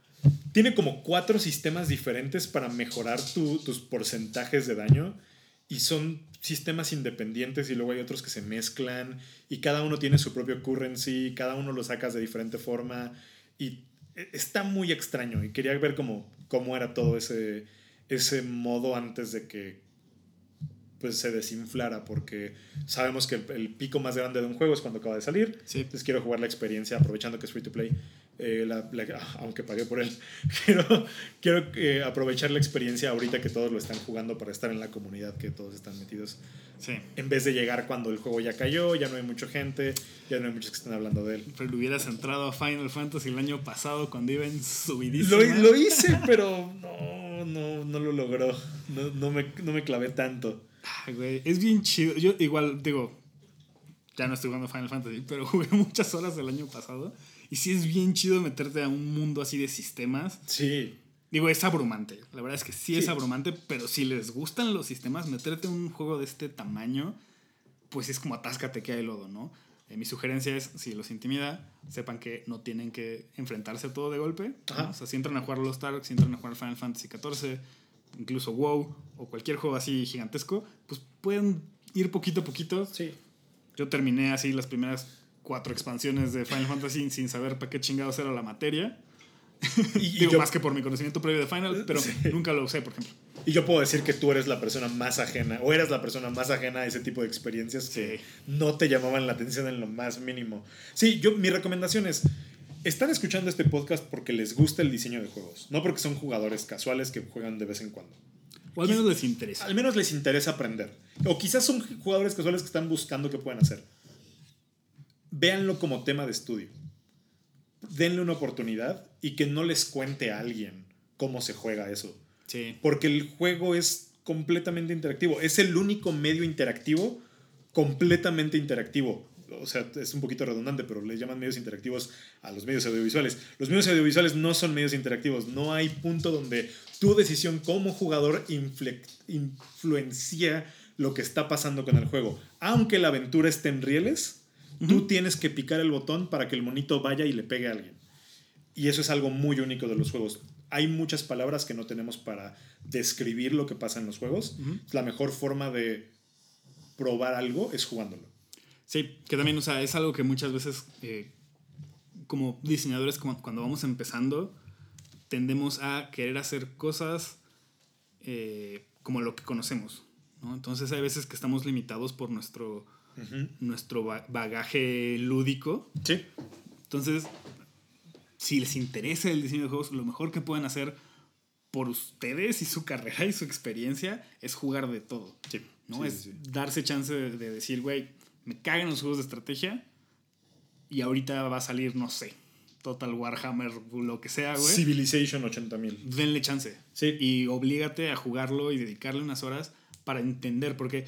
tiene como cuatro sistemas diferentes para mejorar tus porcentajes de daño y son sistemas independientes y luego hay otros que se mezclan y cada uno tiene su propio currency, cada uno lo sacas de diferente forma y e, está muy extraño y quería ver cómo, cómo era todo ese, ese modo antes de que pues se desinflara porque sabemos que el, pico más grande de un juego es cuando acaba de salir. Entonces quiero jugar la experiencia aprovechando que es free to play eh, aunque pagué por él. Quiero, quiero eh, aprovechar la experiencia ahorita que todos lo están jugando para estar en la comunidad que todos están metidos. Sí. En vez de llegar cuando el juego ya cayó, ya no hay mucha gente, ya no hay muchos que están hablando de él. Pero hubieras entrado a Final Fantasy el año pasado cuando iba en subidísima. Lo, lo hice, pero no, no, no lo logró. No, no, me, no me clavé tanto. güey, es bien chido. Yo igual, digo, ya no estoy jugando Final Fantasy, pero jugué muchas horas el año pasado. Y sí es bien chido meterte a un mundo así de sistemas. Sí. Digo, es abrumante. La verdad es que sí, es abrumante, pero si les gustan los sistemas, meterte en un juego de este tamaño, pues es como atáscate que hay lodo, ¿no? Eh, mi sugerencia es, si los intimida, sepan que no tienen que enfrentarse a todo de golpe. O sea, si entran a jugar Lost Ark, si entran a jugar Final Fantasy XIV, incluso WoW o cualquier juego así gigantesco, pues pueden ir poquito a poquito. Sí. Yo terminé así las primeras cuatro expansiones de Final Fantasy sin saber para qué chingados era la materia. Y, y Digo, yo, más que por mi conocimiento previo de Final, pero Sí. nunca lo usé, por ejemplo. y yo puedo decir que tú eres la persona más ajena, o eras la persona más ajena a ese tipo de experiencias que no te llamaban la atención en lo más mínimo. Sí, yo, mi recomendación es, están escuchando este podcast porque les gusta el diseño de juegos, no porque son jugadores casuales que juegan de vez en cuando. O al menos les interesa. Al menos les interesa aprender. O quizás son jugadores casuales que están buscando qué pueden hacer. Véanlo como tema de estudio. Denle una oportunidad y que no les cuente a alguien cómo se juega eso. Sí. Porque el juego es completamente interactivo. Es el único medio interactivo completamente interactivo. O sea, es un poquito redundante, pero le llaman medios interactivos a los medios audiovisuales. Los medios audiovisuales no son medios interactivos. No hay punto donde tu decisión como jugador influencia lo que está pasando con el juego. Aunque la aventura esté en rieles, tú tienes que picar el botón para que el monito vaya y le pegue a alguien. Y eso es algo muy único de los juegos. Hay muchas palabras que no tenemos para describir lo que pasa en los juegos. La mejor forma de probar algo es jugándolo. Sí, que también, o sea, es algo que muchas veces, eh, como diseñadores, como cuando vamos empezando, tendemos a querer hacer cosas eh, como lo que conocemos. ¿no? Entonces hay veces que estamos limitados por nuestro, nuestro ba- bagaje lúdico. Sí. Entonces, si les interesa el diseño de juegos, lo mejor que pueden hacer por ustedes y su carrera y su experiencia es jugar de todo. Sí. ¿no? Sí, es sí. darse chance de, de decir, güey, me cagan los juegos de estrategia y ahorita va a salir, no sé, Total Warhammer, lo que sea, güey. Civilization 80.000. Denle chance. Sí. Y oblígate a jugarlo y dedicarle unas horas para entender, porque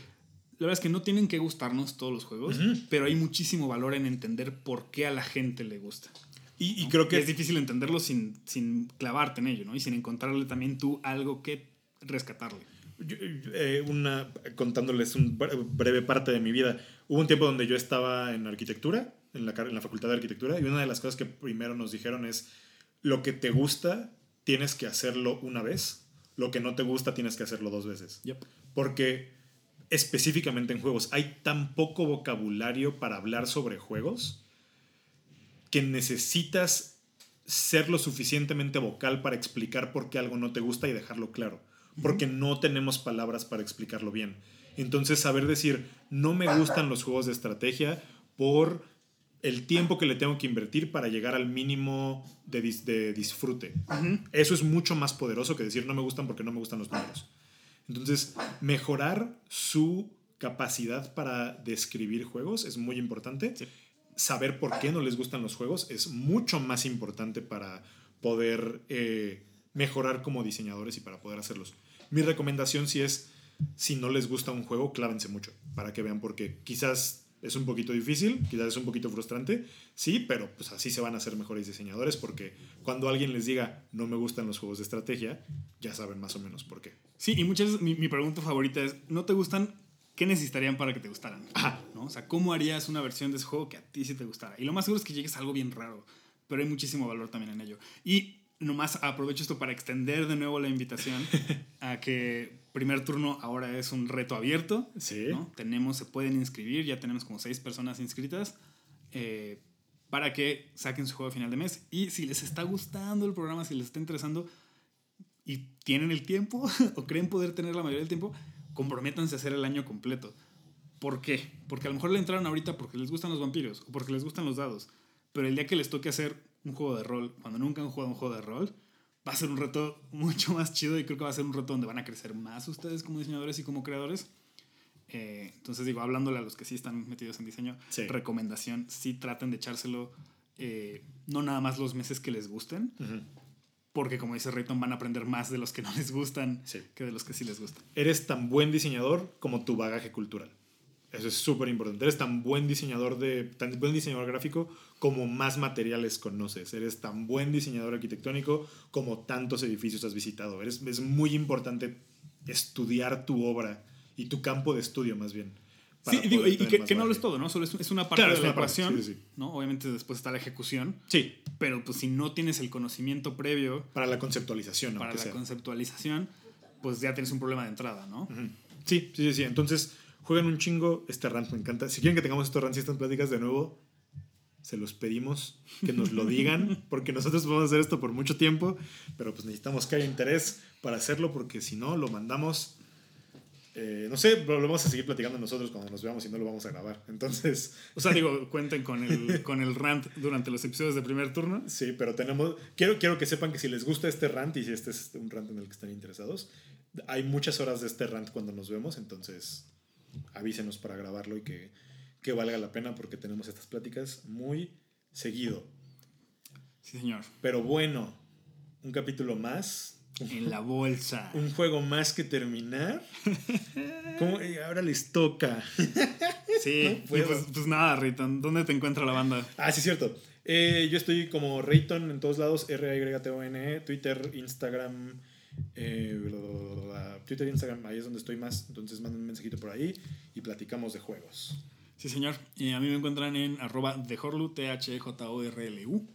la verdad es que no tienen que gustarnos todos los juegos, pero hay muchísimo valor en entender por qué a la gente le gusta. Y, y creo Que es difícil entenderlo sin, sin clavarte en ello, ¿no? Y sin encontrarle también tú algo que rescatarle. Yo, eh, una, contándoles un bre- breve parte de mi vida. Hubo un tiempo donde yo estaba en arquitectura, en la, en la facultad de arquitectura, y una de las cosas que primero nos dijeron es, lo que te gusta tienes que hacerlo una vez, lo que no te gusta tienes que hacerlo dos veces. Yep. Porque específicamente en juegos hay tan poco vocabulario para hablar sobre juegos que necesitas ser lo suficientemente vocal para explicar por qué algo no te gusta y dejarlo claro. Porque no tenemos palabras para explicarlo bien. Entonces, saber decir, no me gustan los juegos de estrategia por el tiempo que le tengo que invertir para llegar al mínimo de, dis- de disfrute. Eso es mucho más poderoso que decir, no me gustan porque no me gustan los números. Entonces, mejorar su capacidad para describir juegos es muy importante. Sí. Saber por qué no les gustan los juegos es mucho más importante para poder eh, mejorar como diseñadores y para poder hacerlos. Mi recomendación sí es, si no les gusta un juego, clávense mucho para que vean por qué. Quizás es un poquito difícil, quizás es un poquito frustrante, sí, pero pues así se van a ser mejores diseñadores porque cuando alguien les diga no me gustan los juegos de estrategia, ya saben más o menos por qué. Sí, y muchas veces mi, mi pregunta favorita es, ¿no te gustan? ¿Qué necesitarían para que te gustaran? Ajá. ¿No? O sea, ¿cómo harías una versión de ese juego que a ti sí te gustara? Y lo más seguro es que llegues a algo bien raro, pero hay muchísimo valor también en ello. Y nomás aprovecho esto para extender de nuevo la invitación a que primer turno ahora es un reto abierto. Sí. ¿no? Tenemos, se pueden inscribir, ya tenemos como seis personas inscritas. eh, para que saquen su juego a final de mes. Y si les está gustando el programa, si les está interesando y tienen el tiempo o creen poder tener la mayoría del tiempo, comprométanse a hacer el año completo. ¿Por qué? Porque a lo mejor le entraron ahorita porque les gustan los vampiros o porque les gustan los dados. Pero el día que les toque hacer un juego de rol, cuando nunca han jugado un juego de rol, va a ser un reto mucho más chido y creo que va a ser un reto donde van a crecer más ustedes como diseñadores y como creadores. Eh, entonces digo, hablándole a los que sí están metidos en diseño, Sí. recomendación, sí traten de echárselo eh, no nada más los meses que les gusten, porque como dice Rayton van a aprender más de los que no les gustan Sí. que de los que sí les gustan. Eres tan buen diseñador como tu bagaje cultural. Eso es súper importante. Eres tan buen diseñador de tan buen diseñador gráfico como más materiales conoces. Eres tan buen diseñador arquitectónico como tantos edificios has visitado. Eres, es muy importante estudiar tu obra y tu campo de estudio más bien. Sí, digo, y que, que no lo es todo, ¿no? Solo es, una parte Claro, de la parte, ecuación, sí, sí. ¿no? Obviamente después está la ejecución, Sí, pero pues si no tienes el conocimiento previo para la conceptualización, para la sea. conceptualización, pues ya tienes un problema de entrada, ¿no? Ujú. Sí, sí, sí, sí. Entonces, jueguen un chingo. Este rant me encanta. Si quieren que tengamos estos rants y estas pláticas de nuevo, se los pedimos que nos lo digan, porque nosotros podemos hacer esto por mucho tiempo, pero pues necesitamos que haya interés para hacerlo, porque si no, lo mandamos. eh, no sé, pero lo vamos a seguir platicando nosotros cuando nos veamos y no lo vamos a grabar. Entonces, O sea, digo, cuenten con el, con el rant durante los episodios de primer turno. sí, pero tenemos. Quiero, quiero que sepan que si les gusta este rant y si este es un rant en el que están interesados, hay muchas horas de este rant cuando nos vemos, entonces avísenos para grabarlo y que, que valga la pena porque tenemos estas pláticas muy seguido. Sí, señor. Pero bueno, un capítulo más, En la bolsa. un juego más que terminar. ¿Cómo? Y ahora les toca. Sí, No pues, pues nada, Riton, ¿dónde te encuentra la banda? Ah, sí, cierto. Eh, yo estoy como Rayton en todos lados, R-A-Y-T-O-N, Twitter, Instagram, eh, Twitter, Instagram, ahí es donde estoy más. Entonces manden un mensajito por ahí y platicamos de juegos. Sí, señor. Y a mí me encuentran en arroba dejorlu, T-H-J-O-R-L-U.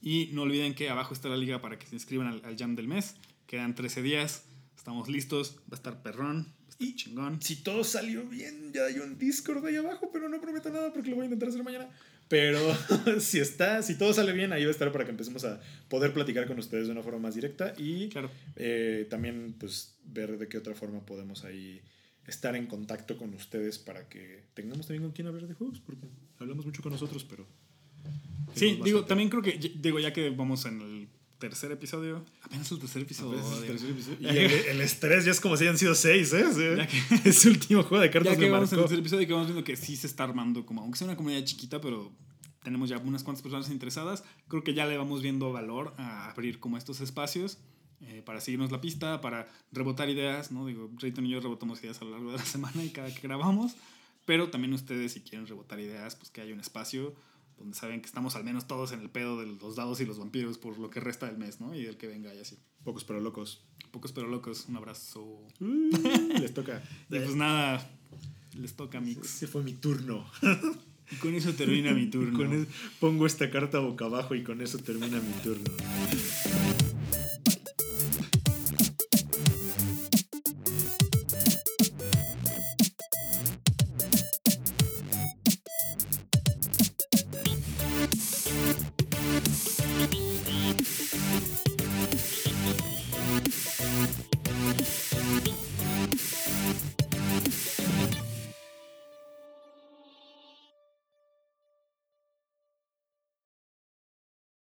Y no olviden que abajo está la liga para que se inscriban al, al Jam del mes. Quedan 13 días. Estamos listos. Va a estar perrón. Estar chingón. Si todo salió bien, ya hay un Discord ahí abajo, pero no prometo nada porque lo voy a intentar hacer mañana. Pero si está, si todo sale bien, ahí va a estar para que empecemos a poder platicar con ustedes de una forma más directa y Claro. eh, también pues ver de qué otra forma podemos ahí estar en contacto con ustedes para que tengamos también con quién hablar de juegos, porque hablamos mucho con nosotros, pero... Sí, digo, también creo que, digo, ya que vamos en el tercer episodio. Apenas el tercer episodio. El tercer episodio. Y el, el estrés ya es como si hayan sido seis, ¿eh? Ya que- ese último juego de cartas Ya que me vamos en el marcó. tercer episodio y que vamos viendo que sí se está armando, como aunque sea una comunidad chiquita, pero tenemos ya unas cuantas personas interesadas, creo que ya le vamos viendo valor a abrir como estos espacios eh, para seguirnos la pista, para rebotar ideas, ¿no? Digo, Rayton y yo rebotamos ideas a lo largo de la semana y cada que grabamos, pero también ustedes si quieren rebotar ideas, pues que haya un espacio donde saben que estamos al menos todos en el pedo de los dados y los vampiros por lo que resta del mes, ¿no? Y el que venga y así. Pocos pero locos. Pocos pero locos, un abrazo. Uh, les toca. Y pues nada, les toca mix. Ese fue mi turno. Y con eso termina mi turno. Con pongo esta carta boca abajo y con eso termina mi turno.